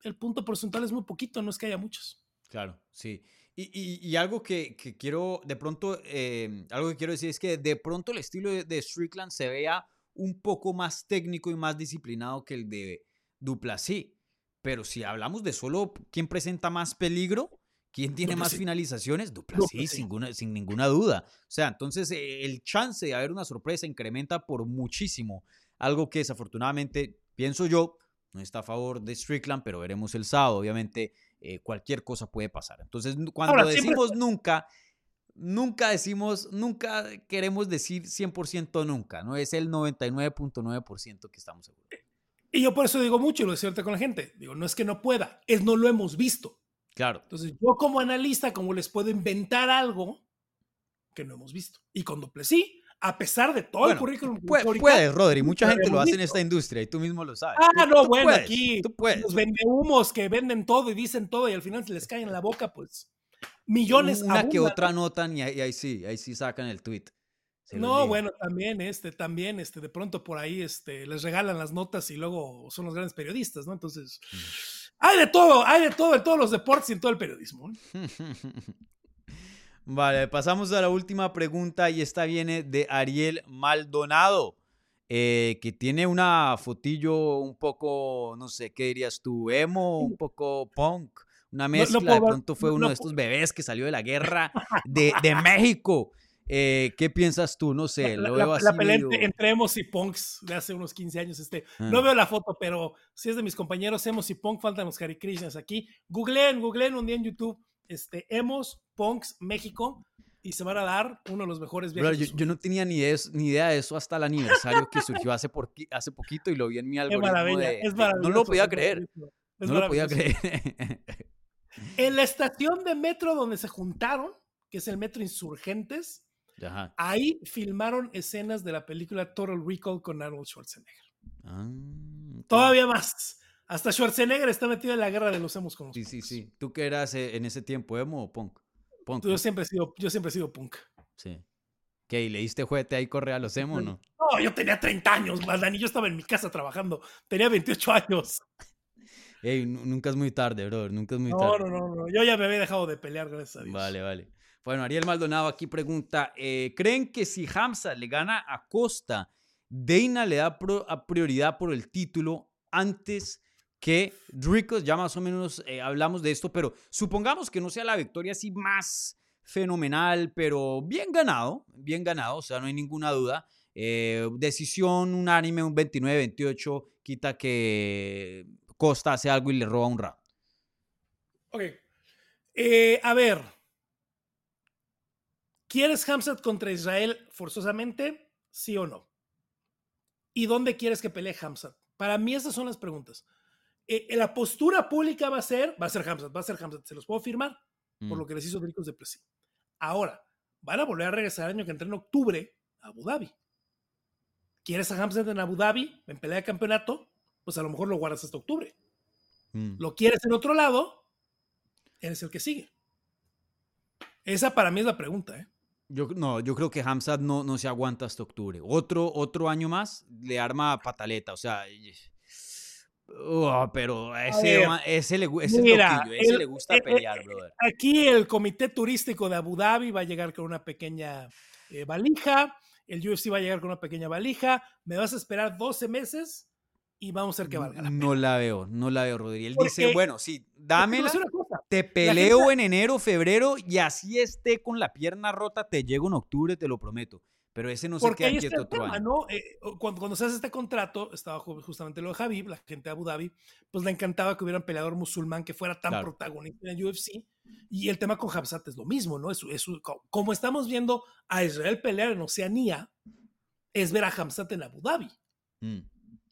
el punto porcentual es muy poquito, no es que haya muchas. Claro, sí. Y, y, algo que, que, quiero, de pronto, eh, algo que quiero decir es que de pronto el estilo de, de, Strickland se vea un poco más técnico y más disciplinado que el de Duplessis. Pero si hablamos de solo quién presenta más peligro, quién tiene Duplessis. más finalizaciones, Duplessis, Duplessis. Sin, ninguna, sin ninguna duda. O sea, entonces eh, el chance de haber una sorpresa incrementa por muchísimo. Algo que desafortunadamente, pienso yo, no está a favor de Strickland, pero veremos el sábado. Obviamente, eh, cualquier cosa puede pasar. Entonces, cuando Ahora, siempre- decimos nunca, nunca decimos, nunca queremos decir 100% nunca, ¿no? Es el 99.9% que estamos seguros. Y yo por eso digo mucho, y lo decía ahorita con la gente, digo, no es que no pueda, es no lo hemos visto. Claro. Entonces, yo como analista, como les puedo inventar algo que no hemos visto. Y con Duplessis, a pesar de todo el Bueno, currículum. Puede- histórico, puedes, Rodri. Mucha gente lo hace en visto. esta industria y tú mismo lo sabes. Ah, Tú- no, tú bueno, puedes, aquí Tú puedes. los vendehumos que venden todo y dicen todo y al final se les cae en la boca, pues millones Una que abundan. otra anotan y ahí, y ahí sí, ahí sí sacan el tweet. Se No, bueno, también, este, también, este, de pronto por ahí, este, les regalan las notas y luego son los grandes periodistas, ¿no? Entonces, hay de todo, hay de todo en todos los deportes y en todo el periodismo. ¿no? [laughs] Vale, pasamos a la última pregunta y esta viene de Ariel Maldonado, eh, que tiene una fotillo un poco, no sé, ¿qué dirías tú? Emo, un poco punk, una mezcla, puedo de pronto fue no- uno no de estos bebés que salió de la guerra [laughs] de, de México. Eh, ¿Qué piensas tú? No sé, La, lo la- veo así la pelea medio- entre, emos y punks de hace unos 15 años. Este, Ah. No veo la foto, pero si es de mis compañeros emos y punk, faltan los Hare Krishnas aquí. Googleen, googleen un día en YouTube, este, emos, punks, México, y se van a dar uno de los mejores viajes. yo, no tenía ni, idea de eso hasta el aniversario que surgió hace, por, hace poquito y lo vi en mi [laughs] algoritmo. maravilla, de- es de- maravilloso. no lo podía creer. es No lo podía creer. [laughs] En la estación de metro donde se juntaron, que es el metro Insurgentes, Ajá. ahí filmaron escenas de la película Total Recall con Arnold Schwarzenegger. Ah. Todavía más. Hasta Schwarzenegger está metido en la guerra de los emos con los Sí, sí, punks. sí. ¿Tú qué eras eh, en ese tiempo, emo o punk? Punk. Yo ¿no? siempre he sido, yo siempre he sido punk. Sí. ¿Qué? ¿Y le diste juguete ahí corre a los emo no? No, yo tenía 30 años, más Dani. Yo estaba en mi casa trabajando. Tenía 28 años. [laughs] Ey, nu- nunca es muy tarde, bro. Nunca es muy No, tarde. no, no, no. Yo ya me había dejado de pelear, gracias a Dios. Vale, vale. Bueno, Ariel Maldonado aquí pregunta, eh, ¿creen que si Hamza le gana a Costa, Deina le da prioridad por el título antes que Dricos? Ya más o menos eh, hablamos de esto, pero supongamos que no sea la victoria así más fenomenal, pero bien ganado, bien ganado, o sea, no hay ninguna duda. Eh, decisión unánime, un 29-28, quita que Costa hace algo y le roba un round. Ok. A ver. ¿Quieres Hamzat contra Israel forzosamente? ¿Sí o no? ¿Y dónde quieres que pelee Hamzat? Para mí esas son las preguntas. Eh, la postura pública va a ser, va a ser Hamzat, va a ser Hamzat. Se los puedo firmar por Mm. lo que les hizo Dricos de Plessis. Ahora, van a volver a regresar el año que entra en octubre a Abu Dhabi. ¿Quieres a Hamzat en Abu Dhabi, en pelea de campeonato? Pues a lo mejor lo guardas hasta octubre. Mm. Lo quieres en otro lado, eres el que sigue. Esa para mí es la pregunta, ¿eh? Yo, no, yo creo que Hamzat no, no se aguanta hasta octubre. Otro, otro año más le arma pataleta. O sea, uh, pero a ese, ver, ese, le, gu- ese es mira, loquillo, ese el- le gusta pelear, brother. Aquí el comité turístico de Abu Dhabi va a llegar con una pequeña eh, valija, el UFC va a llegar con una pequeña valija, me vas a esperar 12 meses y vamos a ver qué valga la pena. No la veo, no la veo, Rodri. Él Porque- dice, bueno, sí, dámela, decir una cosa, te peleo en enero, febrero y así esté con la pierna rota, te llego en octubre, te lo prometo. Pero ese no se Porque queda ahí está quieto otro tema, año. ¿no? Eh, cuando, cuando se hace este contrato, estaba ju- justamente lo de Habib, la gente de Abu Dhabi, pues le encantaba que hubiera un peleador musulmán que fuera tan Claro. protagonista en el UFC. Y el tema con Habsat es lo mismo, ¿no? Es, es- co- como estamos viendo a Israel pelear en Oceanía, es ver a Hamzat en Abu Dhabi. Mm.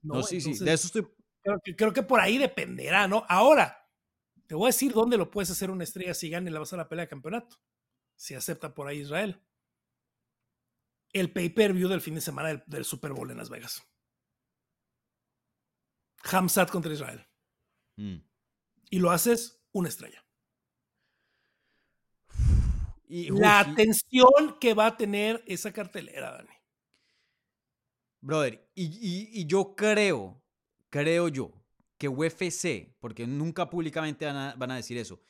No, No, sí, sí, Entonces, de eso estoy... creo, que, creo que por ahí dependerá, ¿no? Ahora, te voy a decir dónde lo puedes hacer una estrella si gana y la vas a la pelea de campeonato. Si acepta por ahí Israel. El pay-per-view del fin de semana del, del Super Bowl en Las Vegas. Hamzat contra Israel. Mm. Y lo haces una estrella. Y, La uy, atención que va a tener esa cartelera, Dani. Brother, y, y- y yo creo, creo yo, que UFC, porque nunca públicamente van a, van a decir eso,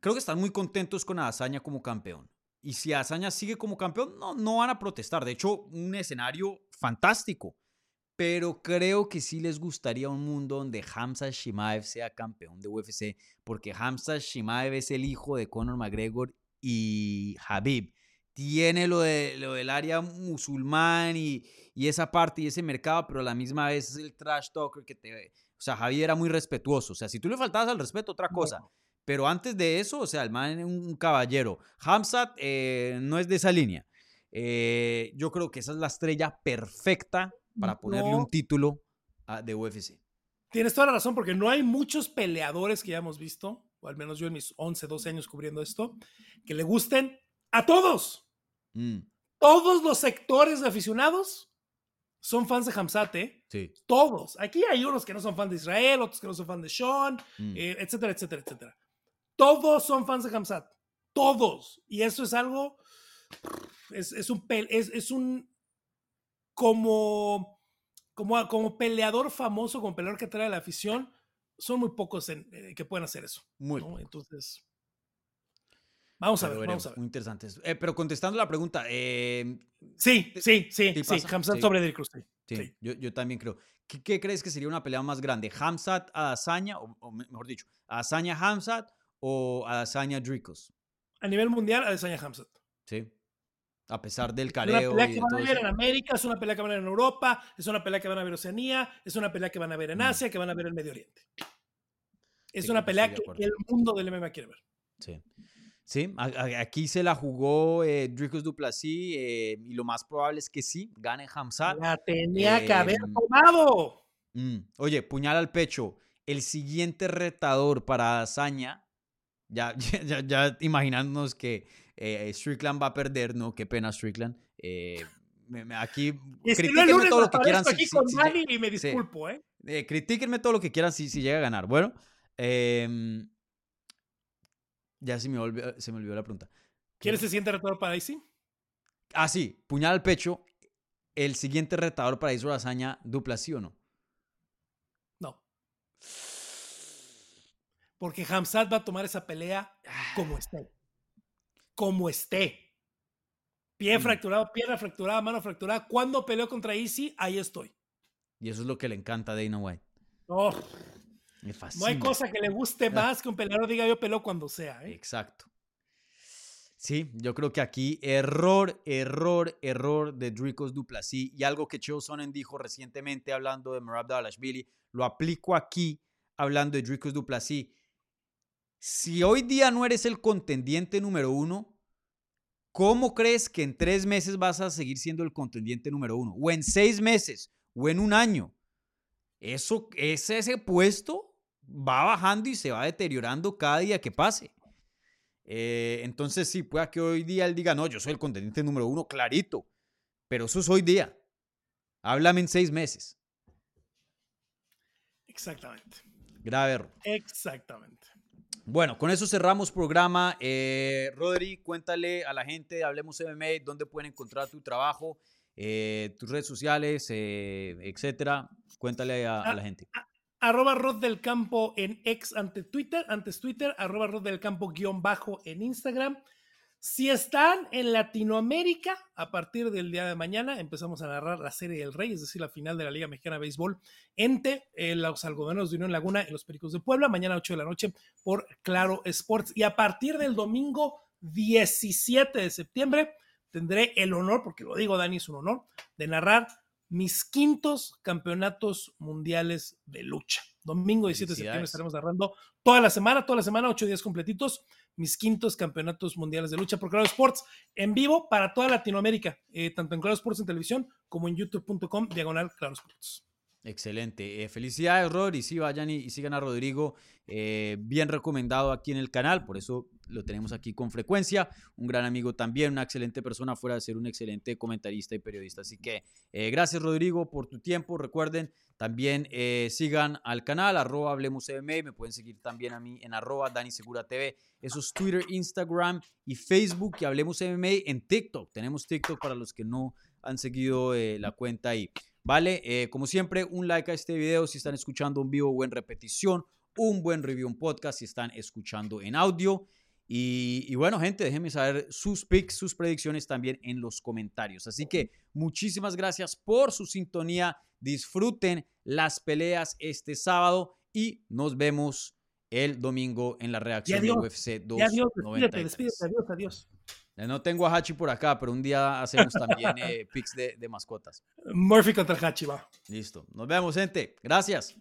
creo que están muy contentos con Azaña como campeón. Y si Azaña sigue como campeón, no, no van a protestar. De hecho, un escenario fantástico. Pero creo que sí les gustaría un mundo donde Hamza Shimaev sea campeón de UFC, porque Hamza Shimaev es el hijo de Conor McGregor y Habib. tiene lo, de, lo del área musulmán y, y esa parte y ese mercado, pero a la misma vez es el trash talker que te... O sea, Javier era muy respetuoso. O sea, si tú le faltabas al respeto, otra cosa. Pero antes de eso, o sea, el man es un caballero. Hamzat eh, no es de esa línea. Eh, yo creo que esa es la estrella perfecta para ponerle No. un título a- de UFC. Tienes toda la razón, porque no hay muchos peleadores que ya hemos visto, o al menos yo en mis 11, 12 años cubriendo esto, que le gusten a todos. Mm, Todos los sectores de aficionados son fans de Hamzat, ¿eh? sí. Todos. Aquí hay unos que no son fans de Israel, otros que no son fans de Sean, mm. eh, etcétera, etcétera, etcétera. Todos son fans de Hamzat. Todos. Y eso es algo. Es, es un. Es, es un. Como, como. Como peleador famoso, como peleador que trae la afición, son muy pocos en- eh, que pueden hacer eso. Muy ¿no? Entonces. Vamos a ver, vamos veremos, a ver. Muy interesante. Eh, pero contestando la pregunta, eh, Sí, sí, sí, ¿Sí? Hamzat Sí. sobre Derrick Cruz. sí. Yo, yo también creo. ¿Qué, qué crees que sería una pelea más grande? ¿Hamzat Adazaña, o, o me- mejor dicho, Adazaña Hamzat o Adazaña Dricos? A nivel mundial, Adesanya Hamzat. Sí. A pesar del Es una careo pelea y que van a ver en América, es una pelea que van a ver en Europa, es una pelea que van a ver en Oceanía, es una pelea que van a ver en Mm. Asia, que van a ver en Medio Oriente. Es Sí, una pelea que el mundo del MMA quiere ver. Sí. Sí, aquí se la jugó eh, Dricos Duplessis eh, y lo más probable es que sí, gane Hamzat. La tenía que haber em, tomado. Mm, Oye, puñal al pecho. El siguiente retador para Hazaña, ya, [laughs] ya, ya, ya imaginándonos que eh, Strickland va a perder, ¿no? Qué pena Strickland. Eh, me- me- aquí si lunes todo lo que quieran. si- aquí si- con si Dani lle- y me disculpo, ¿eh? eh, critíquenme todo lo que quieran si, si llega a ganar. Bueno, em, ya se me, olvidó, se me olvidó la pregunta. ¿Quieres el siguiente retador para Isi? Ah, sí, puñal al pecho. El siguiente retador para Israel Hazaña, dupla sí o no. No. Porque Hamzat va a tomar esa pelea como esté. Como esté. Pie Mm. fracturado, pierna fracturada, mano fracturada. Cuando peleó contra Isi, ahí estoy. Y eso es lo que le encanta a Dana White. No, Me no hay cosa que le guste más que un peleador diga yo peleo cuando sea. ¿eh? Exacto. Sí, yo creo que aquí error, error, error de Dricos Duplessis y algo que Chael Sonnen dijo recientemente hablando de Merab Dalashvili, lo aplico aquí hablando de Dricos Duplessis. Si hoy día no eres el contendiente número uno, ¿cómo crees que en tres meses vas a seguir siendo el contendiente número uno? O en seis meses, o en un año. Eso, ese, ese puesto va bajando y se va deteriorando cada día que pase. Eh, entonces sí, pueda que hoy día él diga, no, yo soy el contendiente número uno, clarito. Pero eso es hoy día. Háblame en seis meses. Exactamente. Grave error. Exactamente. Bueno, con eso cerramos programa. Eh, Rodri, cuéntale a la gente de Hablemos MMA dónde pueden encontrar tu trabajo, eh, tus redes sociales, eh, etcétera. Cuéntale a, a la gente. Arroba Rod del Campo en ex ante Twitter, antes Twitter, arroba Rod del Campo guion bajo en Instagram. Si están en Latinoamérica, a partir del día de mañana empezamos a narrar la Serie del Rey, es decir, la final de la Liga Mexicana de Béisbol, entre eh, los algodoneros de Unión Laguna y los Pericos de Puebla, mañana 8 de la noche por Claro Sports. Y a partir del domingo 17 de septiembre tendré el honor, porque lo digo Dani, es un honor, de narrar mis quintos campeonatos mundiales de lucha. Domingo 17 de septiembre estaremos narrando toda la semana, toda la semana, ocho días completitos, mis quintos campeonatos mundiales de lucha por Claro Sports en vivo para toda Latinoamérica, eh, tanto en Claro Sports en televisión como en youtube.com diagonal Claro Sports. Excelente. Eh, felicidades, Rodri. Sí, vayan y, y sigan a Rodrigo. eh, bien recomendado aquí en el canal, por eso lo tenemos aquí con frecuencia. Un gran amigo también, una excelente persona, fuera de ser un excelente comentarista y periodista. Así que eh, gracias, Rodrigo, por tu tiempo. Recuerden, también sigan al canal, arroba Hablemos MMA. Me pueden seguir también a mí en arroba Dani Segura TV. Eso es Twitter, Instagram y Facebook. Y Hablemos MMA en TikTok. Tenemos TikTok para los que no han seguido la cuenta ahí. Vale, eh, como siempre, un like a este video si están escuchando en vivo o en repetición, un buen review en podcast si están escuchando en audio. Y, y bueno, gente, déjenme saber sus picks, sus predicciones también en los comentarios. Así que muchísimas gracias por su sintonía. Disfruten las peleas este sábado y nos vemos el domingo en la reacción adiós, de UFC Ya adiós, despídete, 293. despídete, adiós, adiós. Eh, No tengo a Hachi por acá, pero un día hacemos también eh, [laughs] picks de, de mascotas. Murphy contra Hachi, va. Listo. Nos vemos, gente. Gracias.